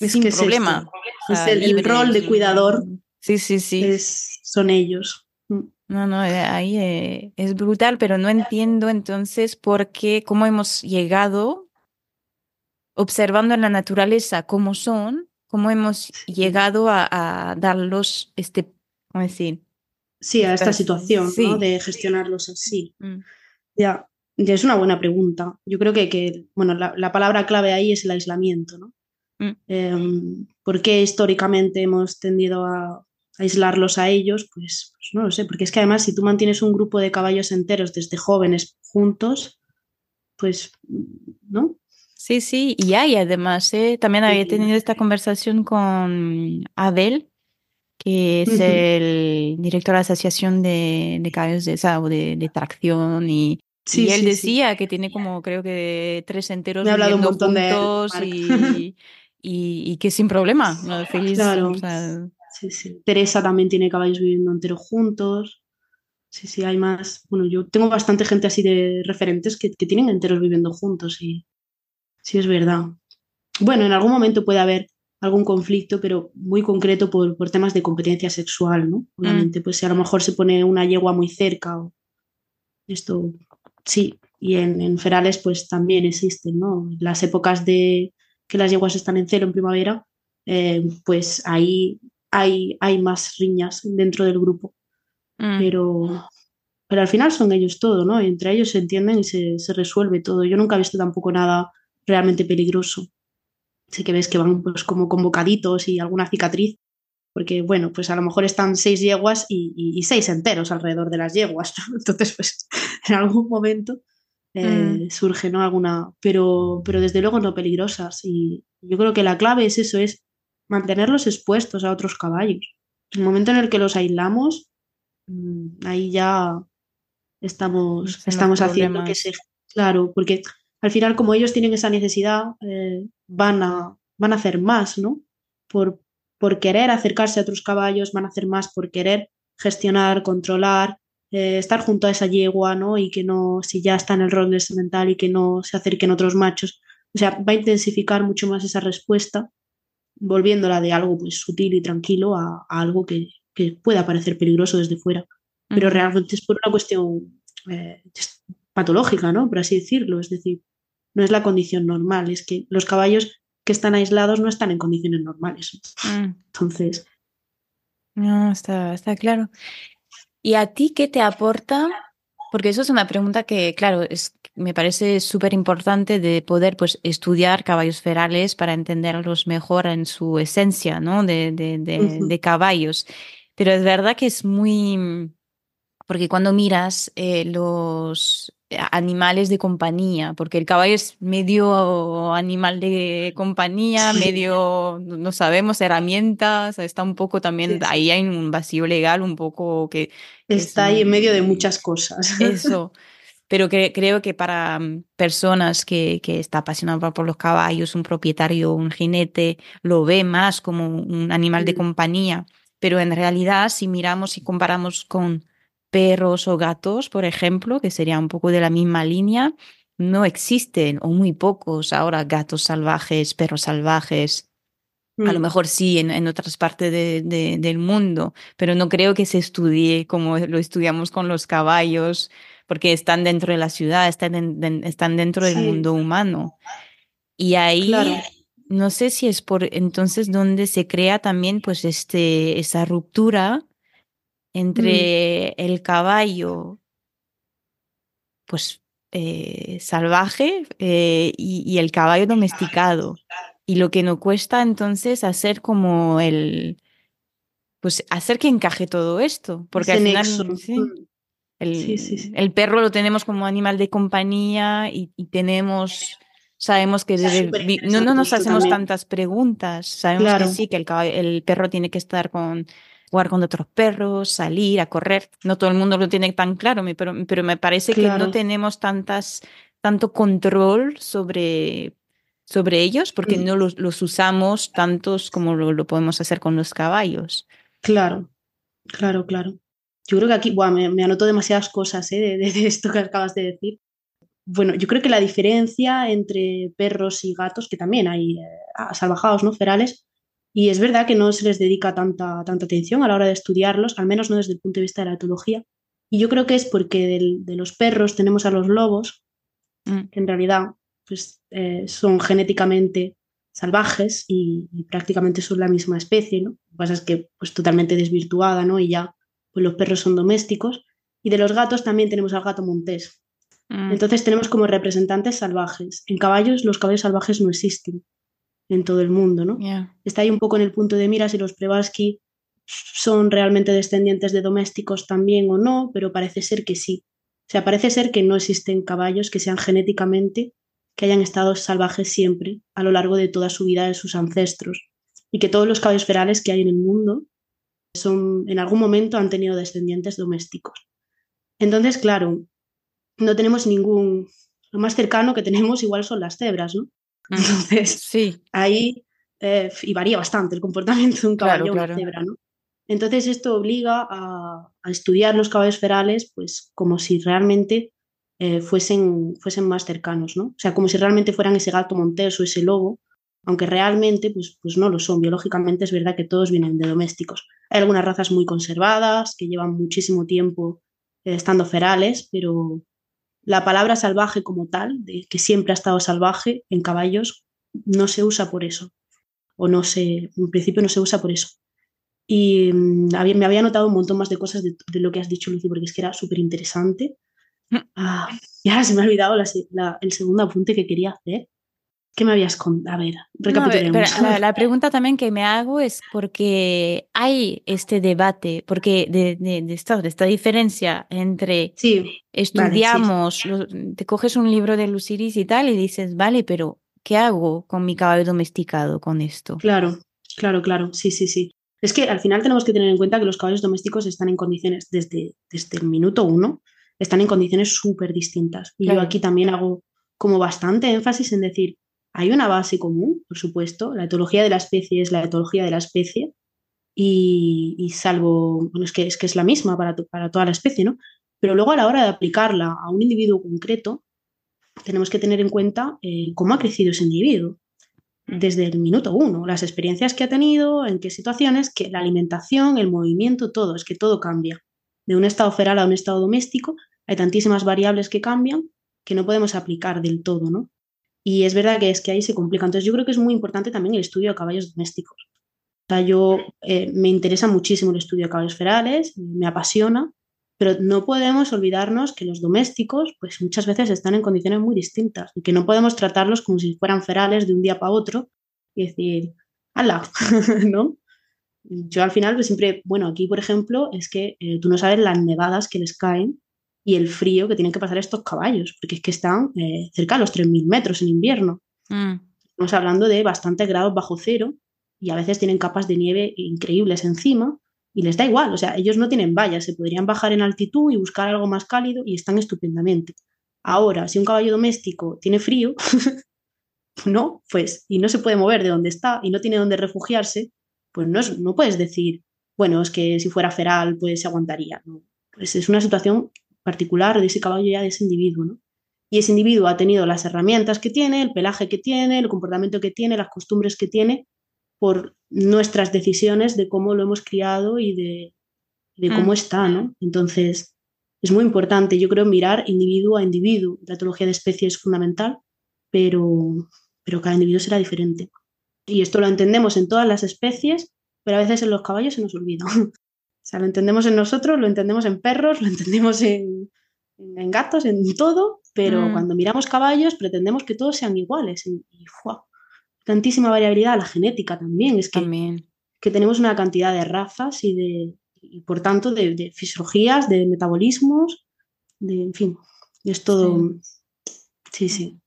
es sin problema. Es, el, rol de cuidador. Sí, sí, sí. son ellos. Mm. No, no, eh, ahí eh, es brutal, pero no entiendo entonces por qué, cómo hemos llegado observando en la naturaleza cómo son, cómo hemos llegado a, darlos, este, ¿cómo decir? Sí, a esta situación ¿no? de gestionarlos así. Mm. Ya, ya es una buena pregunta. Yo creo que, que bueno, la, palabra clave ahí es el aislamiento, ¿no? Mm. Em, ¿Por qué históricamente hemos tendido a aislarlos a ellos? Pues, pues, no lo sé, porque es que además si tú mantienes un grupo de caballos enteros desde jóvenes juntos, pues, ¿no? Sí, sí, y hay además, ¿eh? también había tenido esta conversación con Abel, que es el director de la Asociación de, de Caballos de, de, de Tracción, y, y él decía que tiene como, creo que tres enteros Me hablado un montón juntos y, y, que sin problema, feliz. Claro. sí, sí. Teresa también tiene caballos viviendo enteros juntos. Sí, sí, hay más. Bueno, yo tengo bastante gente así de referentes que, que tienen enteros viviendo juntos y, sí es verdad. Bueno, en algún momento puede haber algún conflicto, pero muy concreto por, por temas de competencia sexual, ¿no? Mm. Obviamente, pues si a lo mejor se pone una yegua muy cerca o esto, sí, y en, ferales pues también existen, ¿no? Las épocas de que las yeguas están en cero en primavera, eh, pues ahí hay, hay más riñas dentro del grupo. Mm. Pero pero al final son ellos todo, ¿no? entre ellos se entienden y se, se, resuelve todo. Yo nunca he visto tampoco nada realmente peligroso. Sí que ves que van pues como convocaditos y alguna cicatriz, porque bueno, pues a lo mejor están seis yeguas y, y, y seis enteros alrededor de las yeguas, ¿no? (laughs) Entonces, pues en algún momento eh, mm. surge, ¿no? Alguna, pero, pero desde luego no peligrosas. Y yo creo que la clave es eso, es mantenerlos expuestos a otros caballos. El momento en el que los aislamos, mm, ahí ya estamos, estamos haciendo que se... Claro, porque al final como ellos tienen esa necesidad, eh, van, a, van a hacer más, ¿no? Por, por querer acercarse a otros caballos, van a hacer más por querer gestionar, controlar, eh, estar junto a esa yegua, ¿no? Y que no, si ya está en el rol de semental y que no se acerquen otros machos. O sea, va a intensificar mucho más esa respuesta, volviéndola de algo pues sutil y tranquilo a, algo que, que, pueda parecer peligroso desde fuera. Pero realmente es por una cuestión eh, patológica, ¿no? Por así decirlo. Es decir, no es la condición normal, es que los caballos que están aislados no están en condiciones normales. Mm. Entonces. No, está, está claro. ¿Y a ti qué te aporta? Porque eso es una pregunta que, claro, es, me parece súper importante de poder pues, estudiar caballos ferales para entenderlos mejor en su esencia, ¿no? De, de, de, caballos. Pero es verdad que es muy... Porque cuando miras eh, los, animales de compañía, porque el caballo es medio animal de compañía, medio, no sabemos, herramientas, está un poco también, ahí hay un vacío legal un poco que... Está ahí en medio de muchas cosas. Eso. (laughs) Pero que, creo que para mm, personas que, que está apasionado por los caballos, un propietario, un jinete, lo ve más como un animal de compañía. Pero en realidad, si miramos y comparamos con perros o gatos, por ejemplo, que sería un poco de la misma línea, no existen o muy pocos ahora gatos salvajes, perros salvajes. A lo mm. mejor sí en, otras partes del mundo, pero no creo que se estudie como lo estudiamos con los caballos, porque están dentro de la ciudad, están, están dentro del mundo humano. Y ahí no sé si es por entonces donde se crea también pues este, esa ruptura Mm. entre el caballo, pues eh, salvaje eh, y, el caballo domesticado. Y lo que nos cuesta entonces hacer como el, pues hacer que encaje todo esto, porque al final mm. el, perro lo tenemos como animal de compañía y, tenemos sabemos que no, no, nos hacemos tantas preguntas, sabemos que sí, que el, el, perro tiene que estar con jugar con otros perros, salir a correr. No todo el mundo lo tiene tan claro, pero, pero me parece que no tenemos tantas, tanto control sobre, sobre ellos porque mm. no los, los, usamos tantos como lo, podemos hacer con los caballos. Claro, claro, claro. Yo creo que aquí me, anoto demasiadas cosas ¿eh? de, de, esto que acabas de decir. Bueno, yo creo que la diferencia entre perros y gatos, que también hay eh, salvajados, ¿no? Ferales, y es verdad que no se les dedica tanta, tanta atención a la hora de estudiarlos, al menos no desde el punto de vista de la etología. Y yo creo que es porque de los perros tenemos a los lobos, mm. que en realidad pues, eh, son genéticamente salvajes y, prácticamente son la misma especie, ¿no? Lo que pasa es que pues totalmente desvirtuada, ¿no? Y ya pues los perros son domésticos. Y de los gatos también tenemos al gato montés. Mm. Entonces tenemos como representantes salvajes. En caballos los caballos salvajes no existen en todo el mundo, ¿no? Está ahí un poco en el punto de mira si los Prevalsky son realmente descendientes de domésticos también o no, pero parece ser que sí. O sea, parece ser que no existen caballos que sean genéticamente, que hayan estado salvajes siempre a lo largo de toda su vida de sus ancestros. Y que todos los caballos ferales que hay en el mundo son, en algún momento han tenido descendientes domésticos. Entonces, claro, no tenemos ningún, lo más cercano que tenemos igual son las cebras, ¿no? (laughs) Entonces, sí. ahí, eh, y varía bastante el comportamiento de un caballo o una cebra, ¿no? Entonces esto obliga a, estudiar los caballos ferales pues como si realmente eh, fuesen, fuesen más cercanos, ¿no? O sea, como si realmente fueran ese gato montés o ese lobo, aunque realmente pues, pues no lo son. Biológicamente es verdad que todos vienen de domésticos. Hay algunas razas muy conservadas que llevan muchísimo tiempo eh, estando ferales, pero, la palabra salvaje como tal, de que siempre ha estado salvaje en caballos, no se usa por eso. O no se, en principio no se usa por eso. Y mm, me había notado un montón más de cosas de, lo que has dicho, Lucy, porque es que era súper interesante. Mm. Ah, y ahora se me ha olvidado el segundo apunte que quería hacer. ¿Qué me habías contado? A ver, recapitulemos. (laughs) la, pregunta también que me hago es porque hay este debate, porque de, de, esta, de esta, diferencia entre sí, estudiamos, te coges un libro de Luciris y tal y dices, vale, pero ¿qué hago con mi caballo domesticado con esto? Claro, claro, claro, sí, sí, sí. Es que al final tenemos que tener en cuenta que los caballos domésticos están en condiciones, desde, desde el minuto uno, están en condiciones súper distintas. Y yo aquí también hago como bastante énfasis en decir, hay una base común, por supuesto, la etología de la especie es la etología de la especie y, salvo, bueno, es que, es que es la misma para, para toda la especie, ¿no? Pero luego a la hora de aplicarla a un individuo concreto, tenemos que tener en cuenta eh, cómo ha crecido ese individuo desde el minuto uno, las experiencias que ha tenido, en qué situaciones, que la alimentación, el movimiento, todo, es que todo cambia. De un estado feral a un estado doméstico hay tantísimas variables que cambian que no podemos aplicar del todo, ¿no? Y es verdad que es que ahí se complica. Entonces yo creo que es muy importante también el estudio de caballos domésticos. O sea, yo eh, me interesa muchísimo el estudio de caballos ferales, me apasiona, pero no podemos olvidarnos que los domésticos, pues muchas veces están en condiciones muy distintas y que no podemos tratarlos como si fueran ferales de un día para otro y decir, ¡hala! (laughs) ¿no? Yo al final, pues siempre, bueno, aquí por ejemplo, es que eh, tú no sabes las nevadas que les caen y el frío que tienen que pasar estos caballos, porque es que están eh, cerca de los 3.000 metros en invierno. Mm. Estamos hablando de bastantes grados bajo cero y a veces tienen capas de nieve increíbles encima y les da igual, o sea, ellos no tienen vallas, se podrían bajar en altitud y buscar algo más cálido y están estupendamente. Ahora, si un caballo doméstico tiene frío, (laughs) no, pues, y no se puede mover de donde está y no tiene donde refugiarse, pues no, no puedes decir, bueno, es que si fuera feral, pues se aguantaría. Pues es una situación particular de ese caballo ya de ese individuo, ¿no? Y ese individuo ha tenido las herramientas que tiene, el pelaje que tiene, el comportamiento que tiene, las costumbres que tiene, por nuestras decisiones de cómo lo hemos criado y de, cómo mm. está, ¿no? Entonces, es muy importante, yo creo, mirar individuo a individuo. La etología de especie es fundamental, pero, pero cada individuo será diferente. Y esto lo entendemos en todas las especies, pero a veces en los caballos se nos olvida. (laughs) O sea, lo entendemos en nosotros, lo entendemos en perros, (laughs) lo entendemos en, gatos, en todo, pero mm. cuando miramos caballos pretendemos que todos sean iguales. Y, tantísima variabilidad, la genética también. Es que, que tenemos una cantidad de razas y, de, y por tanto de, fisiologías, de metabolismos, de, en fin, es todo. Sí, sí.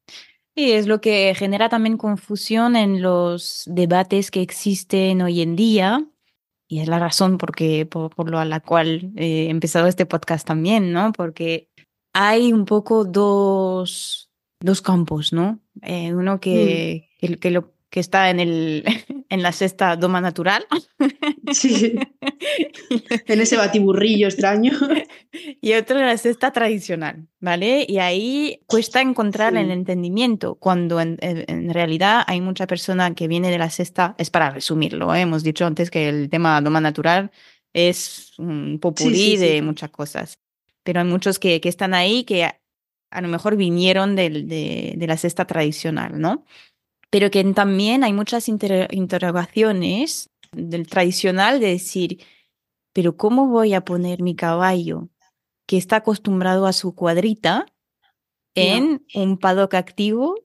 Y es lo que genera también confusión en los debates que existen hoy en día y es la razón porque, por, lo a la cual he empezado este podcast también, ¿no? Porque hay un poco dos, dos campos, ¿no? Eh, uno mm. que, que, lo, que está en, el, (laughs) en la sexta doma natural. Sí, en ese batiburrillo extraño. (laughs) Y otro en la sexta tradicional, ¿vale? Y ahí cuesta encontrar el entendimiento, cuando en, en, realidad hay mucha persona que viene de la sexta, es para resumirlo, ¿eh? hemos dicho antes que el tema doma natural es un popurrí de muchas cosas, pero hay muchos que, que están ahí que a, lo mejor vinieron de, de, de la sexta tradicional, ¿no? Pero que también hay muchas interrogaciones del tradicional de decir, pero ¿cómo voy a poner mi caballo que está acostumbrado a su cuadrita en un paddock activo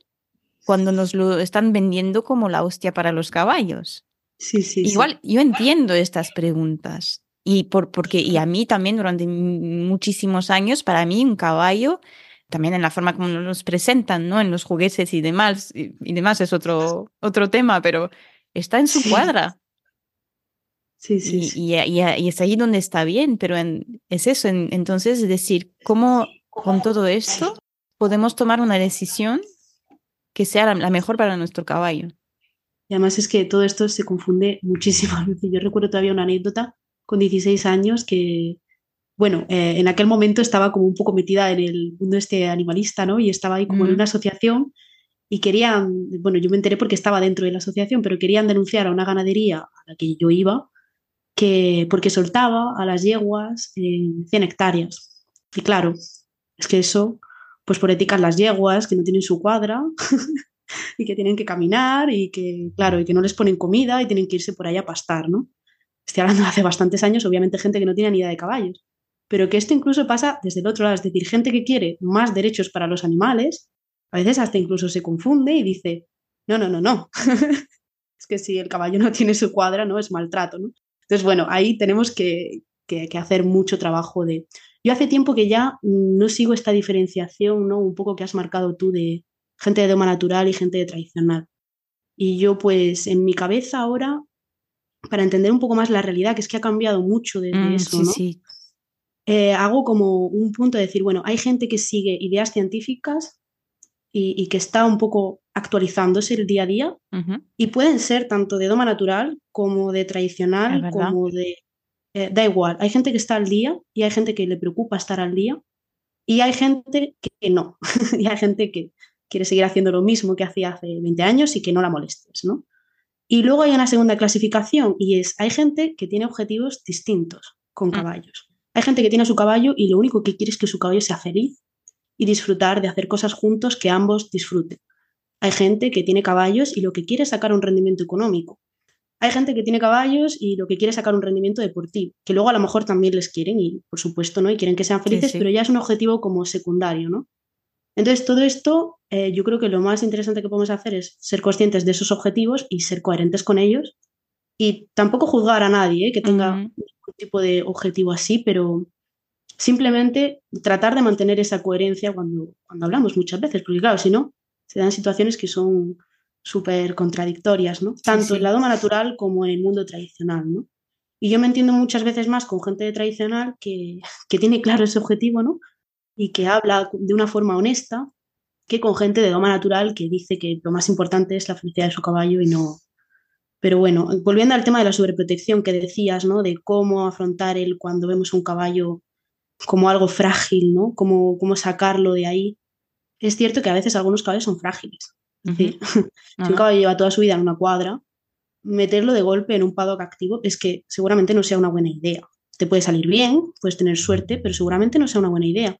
cuando nos lo están vendiendo como la hostia para los caballos? Sí, sí. Igual yo entiendo estas preguntas. Y por, porque, y a mí también durante muchísimos años, para mí un caballo también en la forma como nos presentan, ¿no? En los juguetes y demás, y, demás es otro, otro tema, pero está en su cuadra. Sí, sí. Y, y, es ahí donde está bien, pero es eso. entonces, es decir, ¿cómo con todo esto podemos tomar una decisión que sea la, mejor para nuestro caballo? Y además es que todo esto se confunde muchísimo. (laughs) Yo recuerdo todavía una anécdota con 16 años que bueno, eh, en aquel momento estaba como un poco metida en el mundo este animalista, ¿no? Y estaba ahí como en una asociación y querían, bueno, yo me enteré porque estaba dentro de la asociación, pero querían denunciar a una ganadería a la que yo iba, que porque soltaba a las yeguas en 100 hectáreas. Y claro, es que eso, pues por éticas las yeguas que no tienen su cuadra (laughs) y que tienen que caminar y que, claro, y que no les ponen comida y tienen que irse por allá a pastar, ¿no? estoy hablando de hace bastantes años, obviamente gente que no tiene ni idea de caballos, pero que esto incluso pasa desde el otro lado, es decir, gente que quiere más derechos para los animales, a veces hasta incluso se confunde y dice, no, no, no, no, (laughs) es que si el caballo no tiene su cuadra, no es maltrato, ¿no? Entonces, bueno, ahí tenemos que, que, hacer mucho trabajo de... Yo hace tiempo que ya no sigo esta diferenciación, ¿no? Un poco que has marcado tú de gente de doma natural y gente de tradicional. Y yo, pues, en mi cabeza ahora, para entender un poco más la realidad, que es que ha cambiado mucho desde mm, eso, ¿no? Eh, hago como un punto de decir, bueno, hay gente que sigue ideas científicas y, que está un poco actualizándose el día a día y pueden ser tanto de doma natural como de tradicional, como de eh, da igual, hay gente que está al día y hay gente que le preocupa estar al día y hay gente que no, (laughs) y hay gente que quiere seguir haciendo lo mismo que hacía hace 20 años y que no la molestes, ¿no? Y luego hay una segunda clasificación y es, hay gente que tiene objetivos distintos con mm. caballos. Hay gente que tiene su caballo y lo único que quiere es que su caballo sea feliz y disfrutar de hacer cosas juntos que ambos disfruten. Hay gente que tiene caballos y lo que quiere es sacar un rendimiento económico. Hay gente que tiene caballos y lo que quiere es sacar un rendimiento deportivo, que luego a lo mejor también les quieren y por supuesto, ¿no? Y quieren que sean felices, pero ya es un objetivo como secundario, ¿no? Entonces, todo esto, eh, yo creo que lo más interesante que podemos hacer es ser conscientes de esos objetivos y ser coherentes con ellos y tampoco juzgar a nadie ¿eh? que tenga ningún tipo de objetivo así, pero simplemente tratar de mantener esa coherencia cuando, cuando hablamos muchas veces, porque claro, si no, se dan situaciones que son súper contradictorias, ¿no? Tanto en la doma natural como en el mundo tradicional, ¿no? Y yo me entiendo muchas veces más con gente tradicional que, (laughs) que tiene claro ese objetivo, ¿no? Y que habla de una forma honesta que con gente de doma natural que dice que lo más importante es la felicidad de su caballo y no... Pero bueno, volviendo al tema de la sobreprotección que decías, ¿no? De cómo afrontar el cuando vemos un caballo como algo frágil, ¿no? Cómo, cómo sacarlo de ahí. Es cierto que a veces algunos caballos son frágiles (laughs) si un caballo lleva toda su vida en una cuadra, meterlo de golpe en un paddock activo es que seguramente no sea una buena idea. Te puede salir bien, puedes tener suerte, pero seguramente no sea una buena idea.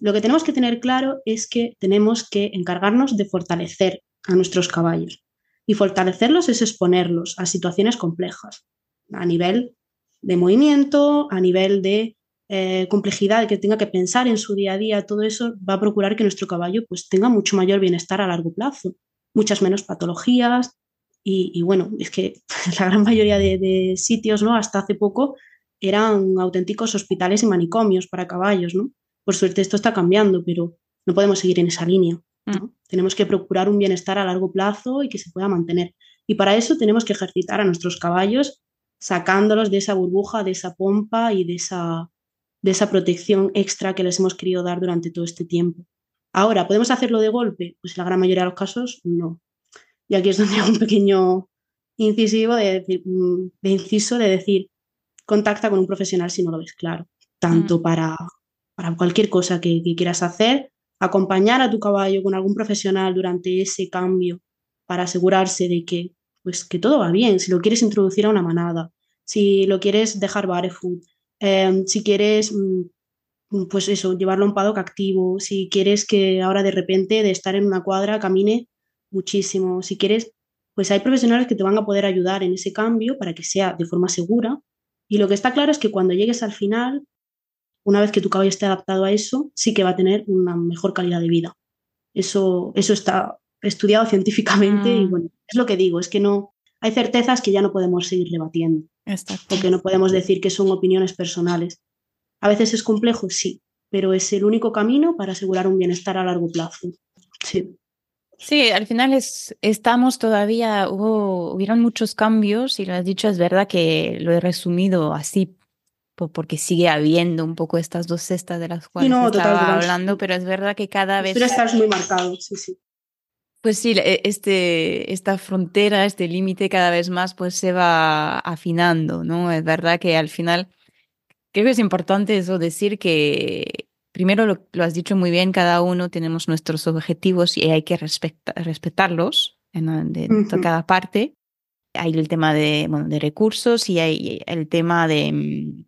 Lo que tenemos que tener claro es que tenemos que encargarnos de fortalecer a nuestros caballos. Y fortalecerlos es exponerlos a situaciones complejas, a nivel de movimiento, a nivel de eh, complejidad, que tenga que pensar en su día a día, todo eso va a procurar que nuestro caballo pues, tenga mucho mayor bienestar a largo plazo, muchas menos patologías. Y, bueno, es que (laughs) la gran mayoría de, sitios, ¿no? Hasta hace poco eran auténticos hospitales y manicomios para caballos, ¿no? Por suerte esto está cambiando, pero no podemos seguir en esa línea. Mm. Tenemos que procurar un bienestar a largo plazo y que se pueda mantener. Y para eso tenemos que ejercitar a nuestros caballos sacándolos de esa burbuja, de esa pompa y de esa, de esa protección extra que les hemos querido dar durante todo este tiempo. Ahora, ¿podemos hacerlo de golpe? Pues en la gran mayoría de los casos no. Y aquí es donde (laughs) hago un pequeño incisivo de, decir, mm, de inciso de decir, contacta con un profesional si no lo ves claro, tanto mm. para, para cualquier cosa que, quieras hacer, acompañar a tu caballo con algún profesional durante ese cambio para asegurarse de que, pues, que todo va bien, si lo quieres introducir a una manada, si lo quieres dejar barefoot, Em, si quieres, mm, pues eso, llevarlo a un paddock activo, si quieres que ahora de repente de estar en una cuadra camine muchísimo, si quieres, pues hay profesionales que te van a poder ayudar en ese cambio para que sea de forma segura. Y lo que está claro es que cuando llegues al final, una vez que tu caballo esté adaptado a eso, sí que va a tener una mejor calidad de vida. Eso, eso está estudiado (laughs) científicamente y mm. bueno, es lo que digo, es que no, hay certezas que ya no podemos seguir rebatiendo. Porque no podemos decir que son opiniones personales. A veces es complejo, sí, pero es el único camino para asegurar un bienestar a largo plazo. Sí. Sí, al final es, estamos todavía, hubo, hubieron muchos cambios y lo has dicho, es verdad que lo he resumido así porque sigue habiendo un poco estas dos cestas de las cuales estaba hablando, pero es verdad que cada vez... Pero estás muy marcado, sí, sí. Pues sí, e, este, esta frontera, este límite cada vez más pues se va afinando, ¿no? Es verdad que al final creo que es importante eso decir que primero lo, has dicho muy bien, cada uno tenemos nuestros objetivos y hay que respetarlos en, de, cada parte. Hay el tema de, bueno, de recursos y hay el tema de mm,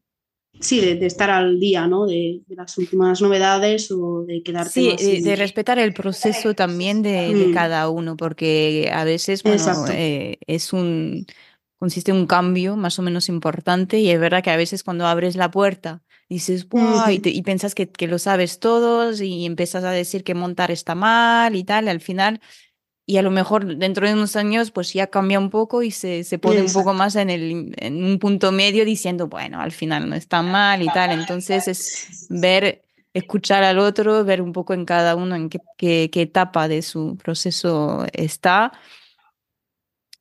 sí, de, estar al día, ¿no? De, las últimas novedades o de quedarte Sí, de respetar el proceso también de, mm. cada uno, porque a veces, bueno, eh, es un consiste en un cambio más o menos importante y es verdad que a veces cuando abres la puerta dices, wow, y, y, piensas que, que, lo sabes todos y empiezas a decir que montar está mal y tal, y al final, y a lo mejor dentro de unos años pues ya cambia un poco y se, se pone un poco más en, el, en un punto medio diciendo, bueno, al final no está mal y tal, entonces es ver escuchar al otro, ver un poco en cada uno en qué, qué, qué etapa de su proceso está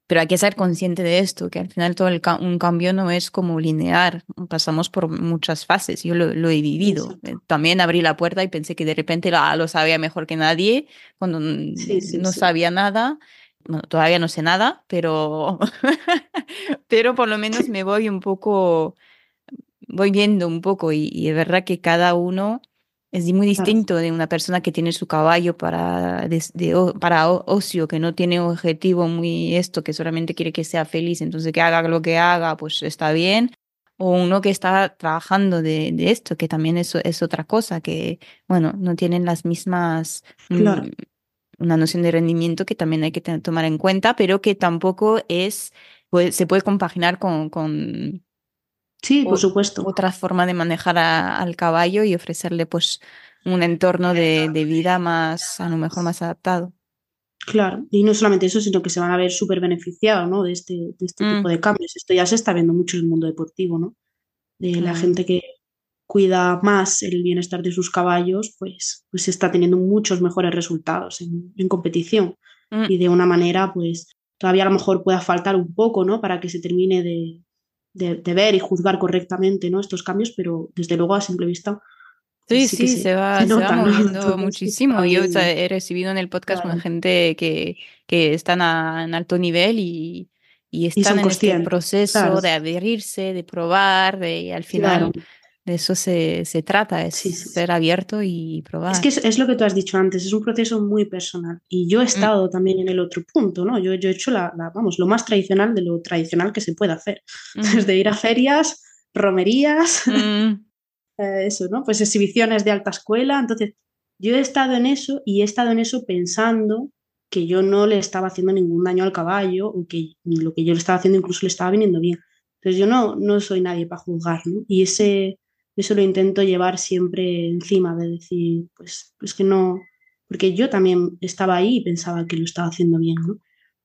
pero hay que ser consciente de esto, que al final todo el un cambio no es como lineal, pasamos por muchas fases, yo lo, he vivido. Eh, también abrí la puerta y pensé que de repente lo sabía mejor que nadie, cuando no sabía nada. Bueno, todavía no sé nada, pero, (laughs) pero por lo menos (laughs) me voy un poco, voy viendo un poco y, y es verdad que cada uno es muy distinto de una persona que tiene su caballo para, para ocio, que no tiene objetivo muy esto, que solamente quiere que sea feliz, entonces que haga lo que haga, pues está bien. O uno que está trabajando de, de esto, que también es, es otra cosa, que, bueno, no tienen las mismas, mm, una noción de rendimiento que también hay que tomar en cuenta, pero que tampoco es, pues, se puede compaginar con, con Sí, por supuesto. Otra forma de manejar al caballo y ofrecerle pues un entorno de, vida más, a lo mejor más adaptado. Claro, y no solamente eso, sino que se van a ver súper beneficiados ¿no? de este, de este tipo mm. de cambios. Esto ya se está viendo mucho en el mundo deportivo, ¿no? De la gente que cuida más el bienestar de sus caballos, pues, pues está teniendo muchos mejores resultados en, competición. Mm. Y de una manera, pues todavía a lo mejor pueda faltar un poco, ¿no? Para que se termine de, de, ver y juzgar correctamente ¿no? estos cambios, pero desde luego a simple vista. Sí, sí, se, va, moviendo muchísimo. Yo he recibido en el podcast con gente que, que están en alto nivel y, y están en este proceso de adherirse, de probar, de al final de eso se, se trata, es ser abierto y probar. Es que es, lo que tú has dicho antes, es un proceso muy personal. Y yo he mm. estado también en el otro punto, ¿no? Yo, yo he hecho la, vamos, lo más tradicional de lo tradicional que se puede hacer. (laughs) Mm. Desde ir a ferias, romerías, mm. (laughs) eh, eso, ¿no? Pues exhibiciones de alta escuela. Entonces, yo he estado en eso y he estado en eso pensando que yo no le estaba haciendo ningún daño al caballo o que lo que yo le estaba haciendo incluso le estaba viniendo bien. Entonces yo no, no soy nadie para juzgar, ¿no? Y ese, eso lo intento llevar siempre encima, de decir, pues, pues que no, porque yo también estaba ahí y pensaba que lo estaba haciendo bien, ¿no?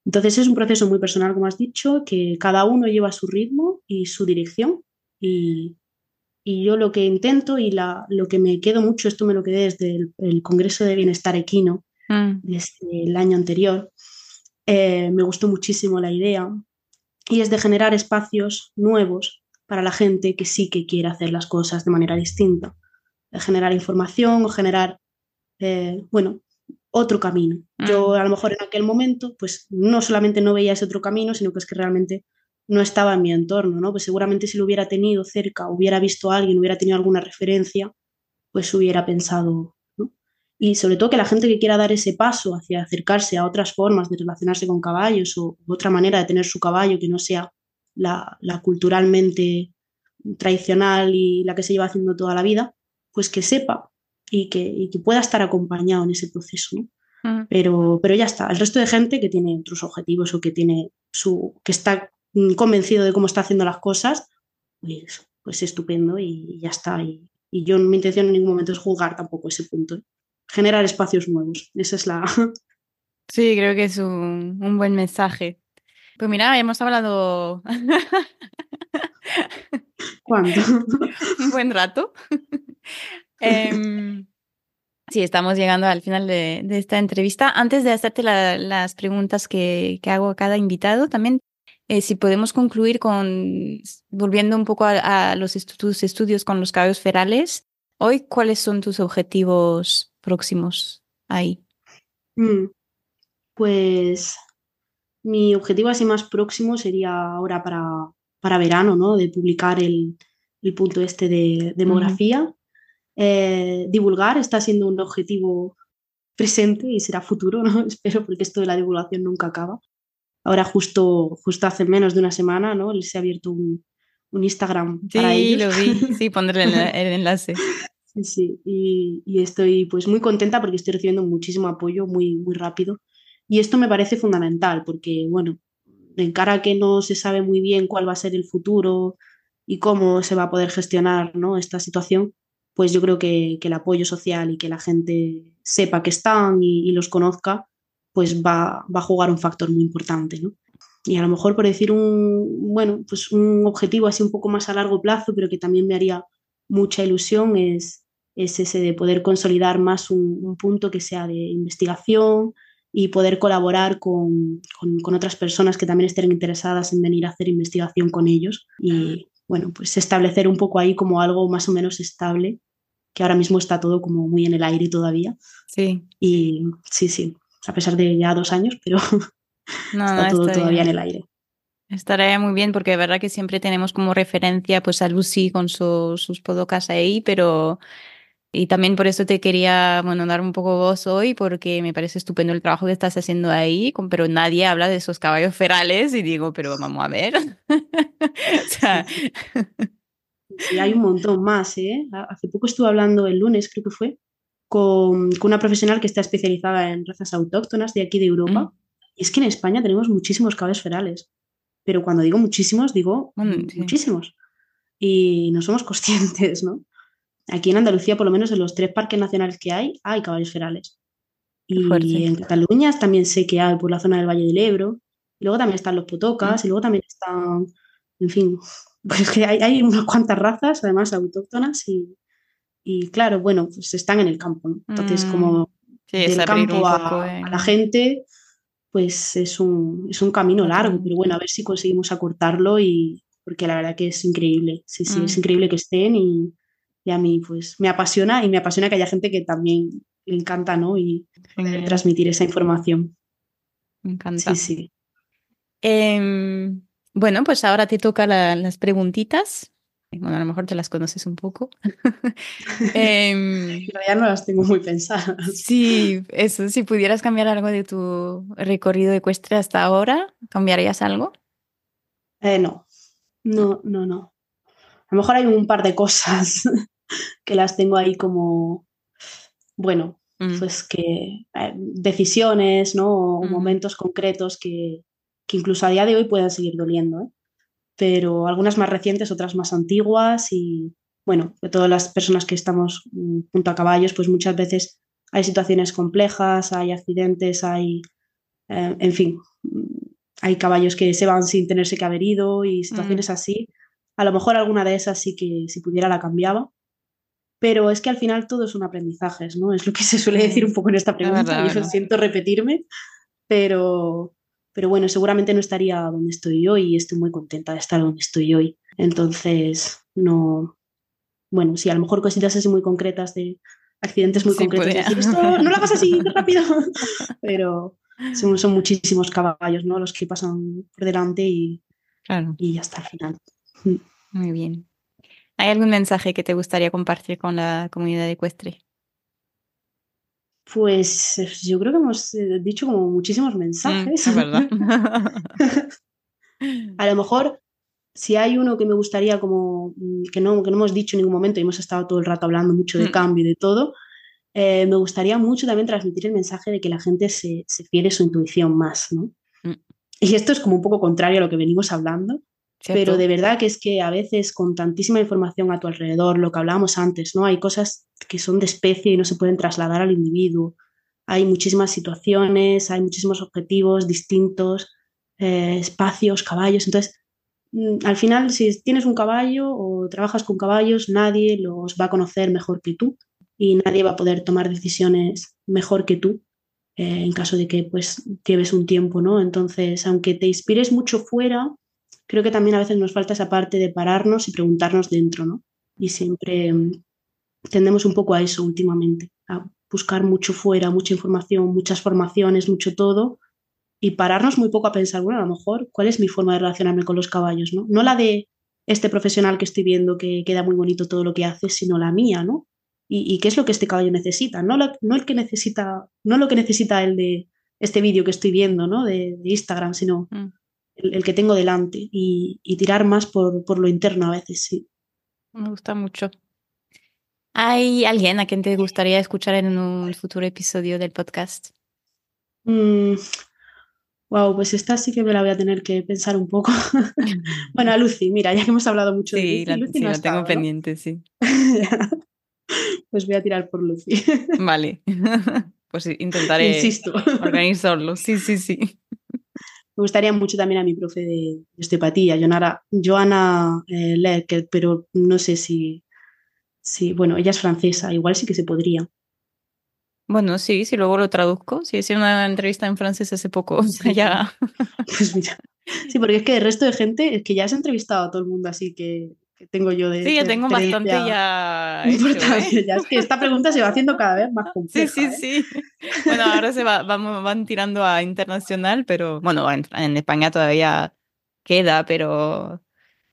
Entonces es un proceso muy personal, como has dicho, que cada uno lleva su ritmo y su dirección y, y yo lo que intento y la, lo que me quedo mucho, esto me lo quedé desde el, Congreso de Bienestar Equino, mm. desde el año anterior, eh, me gustó muchísimo la idea y es de generar espacios nuevos para la gente que sí que quiere hacer las cosas de manera distinta, generar información o generar, eh, bueno, otro camino. Yo mm. a lo mejor en aquel momento, pues no solamente no veía ese otro camino, sino que es que realmente no estaba en mi entorno, ¿no? Pues seguramente si lo hubiera tenido cerca, hubiera visto a alguien, hubiera tenido alguna referencia, pues hubiera pensado, ¿no? Y sobre todo que la gente que quiera dar ese paso hacia acercarse a otras formas de relacionarse con caballos o otra manera de tener su caballo que no sea la, culturalmente tradicional y la que se lleva haciendo toda la vida, pues que sepa y que, pueda estar acompañado en ese proceso. Pero, pero ya está. El resto de gente que tiene otros objetivos o que tiene su. que está convencido de cómo está haciendo las cosas, pues, pues estupendo y ya está. Y, y yo mi intención en ningún momento es jugar tampoco ese punto. Generar espacios nuevos. Esa es la. (laughs) Sí, creo que es un, un buen mensaje. Pues mira, hemos hablado. ¿Cuánto? Un buen rato. Em, sí, estamos llegando al final de, esta entrevista. Antes de hacerte las preguntas que, hago a cada invitado, también eh, si podemos concluir con, volviendo un poco a, los tus estudios con los caballos ferales, hoy, ¿cuáles son tus objetivos próximos ahí? Mm, pues mi objetivo así más próximo sería ahora para, para verano, ¿no? De publicar el, el punto este de demografía. Eh, divulgar está siendo un objetivo presente y será futuro, ¿no? (laughs) Espero, porque esto de la divulgación nunca acaba. Ahora justo, justo hace menos de una semana, ¿no? Se ha abierto un, un Instagram sí, para ellos. lo vi. Sí, (laughs) pondré el, el enlace. Sí, sí. Y, y, estoy pues muy contenta porque estoy recibiendo muchísimo apoyo muy, muy rápido y esto me parece fundamental porque, bueno, en cara a que no se sabe muy bien cuál va a ser el futuro y cómo se va a poder gestionar ¿no? esta situación, pues yo creo que, el apoyo social y que la gente sepa que están y, los conozca, pues va, va, a jugar un factor muy importante. ¿no? Y a lo mejor por decir un, bueno, pues un objetivo así un poco más a largo plazo, pero que también me haría mucha ilusión, es, es ese de poder consolidar más un, punto que sea de investigación y poder colaborar con, con, otras personas que también estén interesadas en venir a hacer investigación con ellos y bueno, pues establecer un poco ahí como algo más o menos estable, que ahora mismo está todo como muy en el aire todavía. Sí. Y sí, sí, a pesar de ya dos años, pero (laughs) está todo todavía en el aire. Estaría muy bien porque de verdad que siempre tenemos como referencia pues a Lucy con sus podcasts ahí, pero y también por eso te quería, bueno, dar un poco voz hoy, porque me parece estupendo el trabajo que estás haciendo ahí, pero nadie habla de esos caballos ferales y digo, pero vamos a ver. (laughs) o sea... Sí, hay un montón más, ¿eh? Hace poco estuve hablando el lunes, creo que fue, con, con una profesional que está especializada en razas autóctonas de aquí de Europa. Mm. Y es que en España tenemos muchísimos caballos ferales. Pero cuando digo muchísimos, digo muchísimos. Y no somos conscientes, ¿no? Aquí en Andalucía, por lo menos en los tres parques nacionales que hay, hay caballos ferales. Y en Cataluña también sé que hay por la zona del Valle del Ebro. Y luego también están los potocas, mm. y luego también están, en fin, (laughs) pues que hay, unas cuantas razas, además autóctonas, y, claro, bueno, pues están en el campo. Entonces, mm. como del campo a, la gente, pues es un, es un camino largo, pero bueno, a ver si conseguimos acortarlo y porque la verdad que es increíble. Sí, sí, es mm. increíble que estén y, y a mí pues me apasiona y me apasiona que haya gente que también le encanta, ¿no? Y transmitir esa información. Me encanta. Sí, sí. Em, bueno, pues ahora te toca las preguntitas. Bueno, a lo mejor te las conoces un poco. (laughs) eh, ya no las tengo muy pensadas. Sí, eso, si pudieras cambiar algo de tu recorrido ecuestre hasta ahora, ¿cambiarías algo? Eh, no, no, no, no. A lo mejor hay un par de cosas (laughs) que las tengo ahí como, bueno, mm. pues que eh, decisiones, ¿no? O mm. momentos concretos que, que, incluso a día de hoy puedan seguir doliendo, ¿eh? Pero algunas más recientes, otras más antiguas y, bueno, de todas las personas que estamos mm, junto a caballos, pues muchas veces hay situaciones complejas, hay accidentes, hay, eh, en fin, hay caballos que se van sin tenerse que haber ido y situaciones así. A lo mejor alguna de esas sí que si pudiera la cambiaba, pero es que al final todo es un aprendizaje, ¿no? Es lo que se suele decir un poco en esta pregunta. Yo siento repetirme, pero, pero bueno, seguramente no estaría donde estoy hoy y estoy muy contenta de estar donde estoy hoy. Entonces, no. Bueno, sí, a lo mejor cositas así muy concretas de accidentes muy concretos. Decir, esto no lo hagas así, (laughs) rápido. pero son, son, muchísimos caballos, ¿no? Los que pasan por delante y, y hasta el final. Muy bien. ¿Hay algún mensaje que te gustaría compartir con la comunidad ecuestre? Pues yo creo que hemos eh, dicho como muchísimos mm, mensajes. es verdad. (laughs) a lo mejor, si hay uno que me gustaría como mm, que no, que no hemos dicho en ningún momento y hemos estado todo el rato hablando mucho de mm. cambio y de todo, eh, me gustaría mucho también transmitir el mensaje de que la gente se, se fíe de su intuición más, ¿no? Y esto es como un poco contrario a lo que venimos hablando, pero de verdad que es que a veces con tantísima información a tu alrededor, lo que hablábamos antes, ¿no? Hay cosas que son de especie y no se pueden trasladar al individuo. Hay muchísimas situaciones, hay muchísimos objetivos distintos, eh, espacios, caballos. Entonces, mm, al final, si tienes un caballo o trabajas con caballos, nadie los va a conocer mejor que tú y nadie va a poder tomar decisiones mejor que tú eh, en caso de que pues lleves un tiempo, ¿no? Entonces, aunque te inspires mucho fuera, creo que también a veces nos falta esa parte de pararnos y preguntarnos dentro, ¿no? Y siempre mm, tendemos un poco a eso últimamente, a buscar mucho fuera, mucha información, muchas formaciones, mucho todo, y pararnos muy poco a pensar, bueno, a lo mejor, ¿cuál es mi forma de relacionarme con los caballos, ¿no? No la de este profesional que estoy viendo que queda muy bonito todo lo que hace, sino la mía, ¿no? Y, qué es lo que este caballo necesita, no, no el que necesita, no lo que necesita el de este vídeo que estoy viendo, ¿no? De, Instagram, sino mm el, que tengo delante y, tirar más por, lo interno a veces, sí. Me gusta mucho. ¿Hay alguien a quien te gustaría escuchar en un futuro episodio del podcast? Mm, Wow, pues esta sí que me la voy a tener que pensar un poco. (laughs) bueno, a Lucy, mira, ya que hemos hablado mucho de Lucy, la, Lucy sí, no la tengo pendiente, sí. (laughs) pues voy a tirar por Lucy. vale. (laughs) pues intentaré Insisto. organizarlo. Sí, sí, sí. Me gustaría mucho también a mi profe de osteopatía, Joana, Joana eh, Lerker, pero no sé si, si, bueno, ella es francesa, igual sí que se podría. Bueno, sí, si luego lo traduzco. Sí, hice una entrevista en francés hace poco. (laughs) ya. (laughs) Pues mira. Sí, porque es que el resto de gente, es que ya has entrevistado a todo el mundo, así que, tengo yo de. Sí, ya tengo bastante ya. (laughs) Hecho, ¿eh? ya es que esta pregunta se va haciendo cada vez más (laughs) compleja. Sí, sí, ¿eh? sí. Bueno, ahora se va, van tirando a internacional, pero bueno, en, en España todavía queda, pero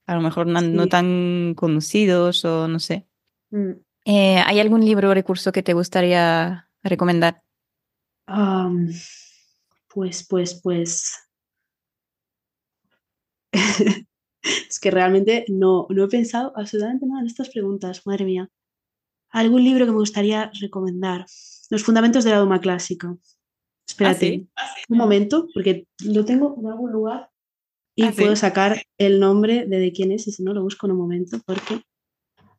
a lo mejor no, no tan conocidos o no sé. Mm. Eh, ¿Hay algún libro o recurso que te gustaría recomendar? pues, pues, pues. (laughs) es que realmente no, no he pensado absolutamente nada en estas preguntas, madre mía. ¿Algún libro que me gustaría recomendar? Los fundamentos de la doma clásica. Espérate ¿Ah, un momento, porque lo tengo en algún lugar y ¿Ah, puedo sacar el nombre de, de quién es y si no lo busco en un momento, porque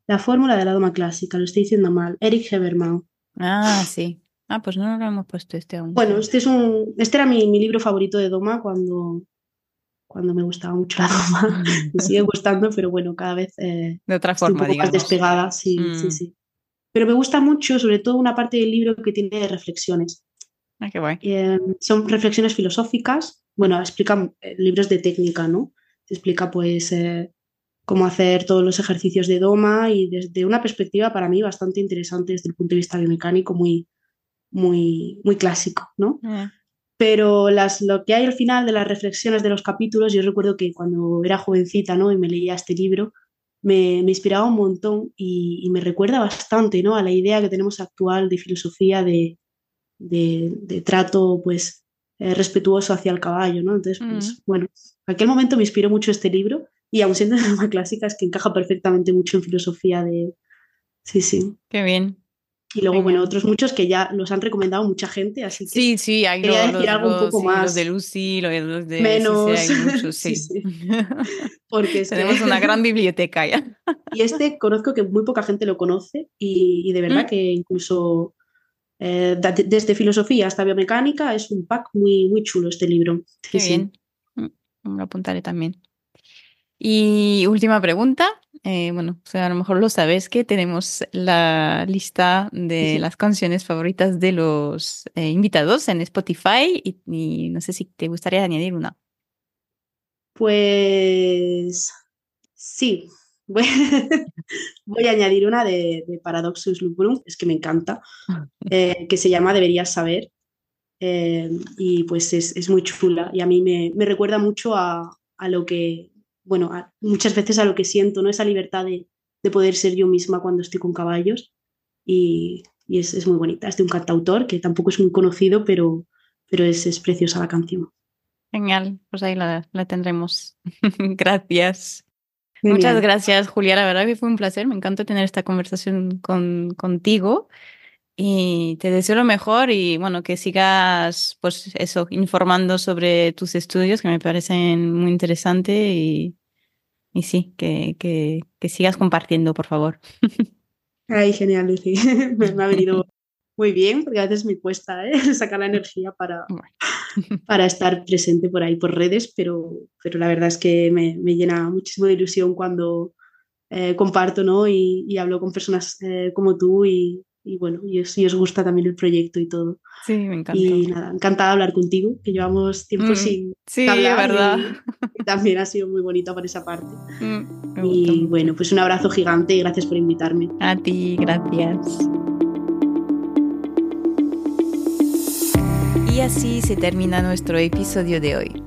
la fórmula de la doma clásica, lo estoy diciendo mal, Eric Heberman. Ah, sí. Ah, pues no lo hemos puesto este aún. Bueno, este es un, este era mi, mi libro favorito de Doma cuando, cuando me gustaba mucho la Doma. (laughs) me sigue gustando, pero bueno, cada vez eh, de otra estoy forma, un poco más despegada, sí, sí, Mm. sí. Pero me gusta mucho, sobre todo, una parte del libro que tiene reflexiones. Ah, qué guay. Eh, son reflexiones filosóficas. Bueno, explica eh, libros de técnica, ¿no? Explica, pues, eh, cómo hacer todos los ejercicios de Doma y desde una perspectiva para mí bastante interesante desde el punto de vista biomecánico, muy, muy, muy clásico, ¿no? Eh, Pero las, lo que hay al final de las reflexiones de los capítulos, yo recuerdo que cuando era jovencita, ¿no? Y me leía este libro, me, me inspiraba un montón y, y me recuerda bastante, ¿no? A la idea que tenemos actual de filosofía de, de, de trato, pues, eh, respetuoso hacia el caballo, ¿no? Entonces, pues, Mm. bueno, en aquel momento me inspiró mucho este libro y aun siendo (laughs) una clásica es que encaja perfectamente mucho en filosofía de... Sí, sí. Qué bien. Y luego, bueno, otros muchos que ya los han recomendado mucha gente, así que Sí, sí, hay Quería los, decir los, algo un poco sí, más los de Lucy, los de, menos... sí, hay (laughs) muchos, sí, (laughs) porque es que- Tenemos una gran biblioteca ya. (laughs) Y este conozco que muy poca gente lo conoce y, y de verdad Mm. que incluso eh, desde filosofía hasta biomecánica es un pack muy, muy chulo este libro. Sí, Qué sí. bien. Mm, Lo apuntaré también. Y última pregunta. Eh, bueno, o sea, a lo mejor lo sabes que tenemos la lista de Sí. las canciones favoritas de los eh, invitados en Spotify y, y no sé si te gustaría añadir una. Pues sí, (laughs) voy, voy a añadir una de, de Paradoxus Lupulum, es que me encanta, (laughs) eh, que se llama Deberías saber. y pues es, es muy chula y a mí me, me recuerda mucho a, a lo que, bueno, a- muchas veces a lo que siento, ¿no? Esa libertad de, de poder ser yo misma cuando estoy con caballos y, y es, es muy bonita. Es de un cantautor que tampoco es muy conocido, pero, pero es, es preciosa la canción. Genial, pues ahí la, la tendremos. (laughs) Gracias. Muchas gracias, Julia. La verdad que fue un placer. Me encanta tener esta conversación con, contigo. Y te deseo lo mejor y bueno, que sigas, pues eso, informando sobre tus estudios que me parecen muy interesantes y, y sí, que, que, que sigas compartiendo, por favor. (laughs) Ay, genial, Lucy. (laughs) Me, me ha venido (laughs) muy bien, porque a veces me cuesta ¿eh? sacar la energía para, para estar presente por ahí, por redes, pero, pero la verdad es que me, me llena muchísimo de ilusión cuando eh, comparto ¿no? y, y hablo con personas eh, como tú y, y bueno, y os, y os gusta también el proyecto y todo. Sí, me encanta. Y nada, encantada de hablar contigo, que llevamos tiempo Mm, sin Sí, hablar verdad. y- (laughs) y también ha sido muy bonito por esa parte. Mm, gustó Y bueno, pues un abrazo gigante y gracias por invitarme. A ti, gracias. Y así se termina nuestro episodio de hoy.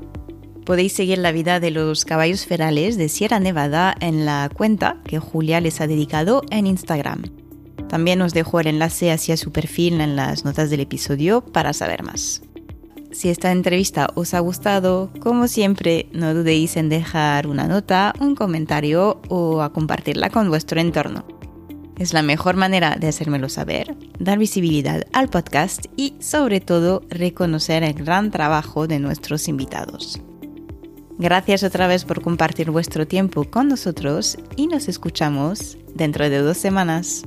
Podéis seguir la vida de los caballos ferales de Sierra Nevada en la cuenta que Julia les ha dedicado en Instagram. También os dejo el enlace hacia su perfil en las notas del episodio para saber más. Si esta entrevista os ha gustado, como siempre, no dudéis en dejar una nota, un comentario o a compartirla con vuestro entorno. Es la mejor manera de hacérmelo saber, dar visibilidad al podcast y sobre todo reconocer el gran trabajo de nuestros invitados. Gracias otra vez por compartir vuestro tiempo con nosotros y nos escuchamos dentro de dos semanas.